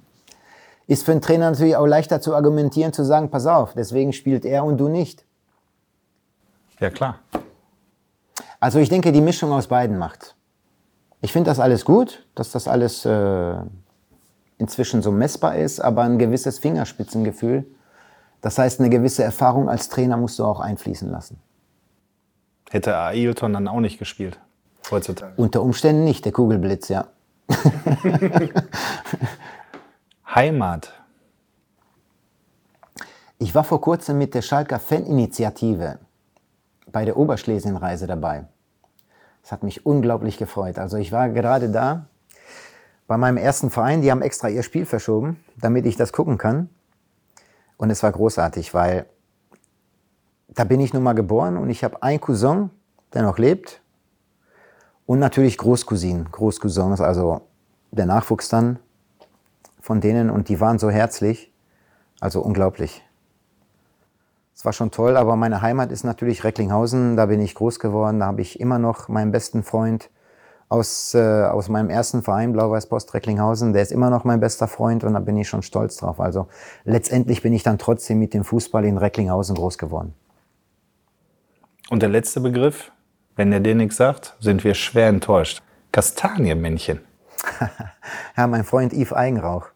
Speaker 3: ist für einen Trainer natürlich auch leichter zu argumentieren, zu sagen, pass auf, deswegen spielt er und du nicht.
Speaker 2: Ja, klar.
Speaker 3: Also ich denke, die Mischung aus beiden macht. Ich finde das alles gut, dass das alles äh, inzwischen so messbar ist, aber ein gewisses Fingerspitzengefühl, das heißt, eine gewisse Erfahrung als Trainer musst du auch einfließen lassen.
Speaker 2: Hätte Ailton dann auch nicht gespielt, heutzutage?
Speaker 3: Unter Umständen nicht, der Kugelblitz, ja.
Speaker 2: Heimat.
Speaker 3: Ich war vor kurzem mit der Schalker Faninitiative bei der Oberschlesienreise dabei. Das hat mich unglaublich gefreut. Also ich war gerade da bei meinem ersten Verein, die haben extra ihr Spiel verschoben, damit ich das gucken kann. Und es war großartig, weil da bin ich nun mal geboren und ich habe einen Cousin, der noch lebt. Und natürlich Großcousinen, Großcousins, also der Nachwuchs dann von denen und die waren so herzlich. Also unglaublich. Es war schon toll, aber meine Heimat ist natürlich Recklinghausen. Da bin ich groß geworden. Da habe ich immer noch meinen besten Freund aus, äh, aus meinem ersten Verein, Blau-Weiß Post Recklinghausen. Der ist immer noch mein bester Freund und da bin ich schon stolz drauf. Also letztendlich bin ich dann trotzdem mit dem Fußball in Recklinghausen groß geworden.
Speaker 2: Und der letzte Begriff, wenn der dir nichts sagt, sind wir schwer enttäuscht. Kastanienmännchen.
Speaker 3: ja, mein Freund Yves Eigenrauch.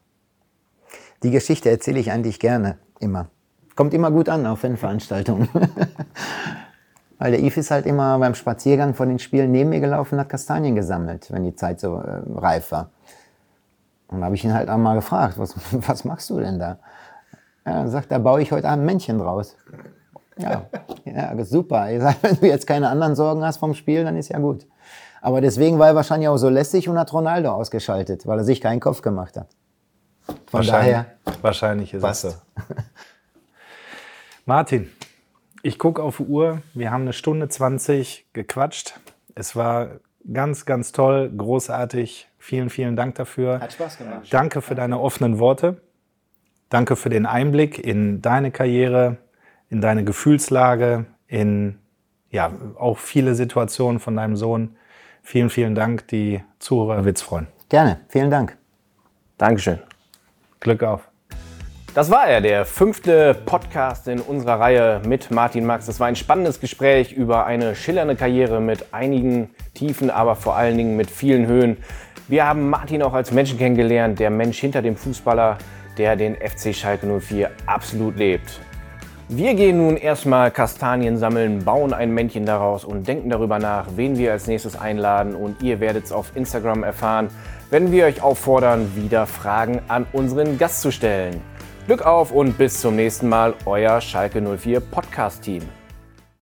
Speaker 3: Die Geschichte erzähle ich eigentlich gerne, immer. Kommt immer gut an auf Fanveranstaltungen. Weil der Yves ist halt immer beim Spaziergang von den Spielen neben mir gelaufen und hat Kastanien gesammelt, wenn die Zeit so äh, reif war. Und da habe ich ihn halt einmal gefragt, was, was machst du denn da? Dann sagt er, baue ich heute Abend ein Männchen draus. Ja, ja super. Ich sag, wenn du jetzt keine anderen Sorgen hast vom Spiel, dann ist ja gut. Aber deswegen war er wahrscheinlich auch so lässig und hat Ronaldo ausgeschaltet, weil er sich keinen Kopf gemacht hat.
Speaker 2: Von wahrscheinlich, daher. Wahrscheinlich ist
Speaker 3: passt.
Speaker 2: es so. Martin, ich gucke auf die Uhr. Wir haben eine Stunde 20 gequatscht. Es war ganz, ganz toll, großartig. Vielen, vielen Dank dafür.
Speaker 3: Hat Spaß gemacht.
Speaker 2: Danke für deine offenen Worte. Danke für den Einblick in deine Karriere, in deine Gefühlslage, in ja, auch viele Situationen von deinem Sohn. Vielen, vielen Dank. Die Zuhörer wird's freuen.
Speaker 3: Gerne. Vielen Dank.
Speaker 4: Dankeschön.
Speaker 2: Glück auf.
Speaker 4: Das war er, der fünfte Podcast in unserer Reihe mit Martin Max. Das war ein spannendes Gespräch über eine schillernde Karriere mit einigen Tiefen, aber vor allen Dingen mit vielen Höhen. Wir haben Martin auch als Menschen kennengelernt, der Mensch hinter dem Fußballer, der den FC Schalke 04 absolut lebt. Wir gehen nun erstmal Kastanien sammeln, bauen ein Männchen daraus und denken darüber nach, wen wir als nächstes einladen. Und ihr werdet es auf Instagram erfahren, wenn wir euch auffordern, wieder Fragen an unseren Gast zu stellen. Glück auf und bis zum nächsten Mal, euer Schalke 04 Podcast-Team.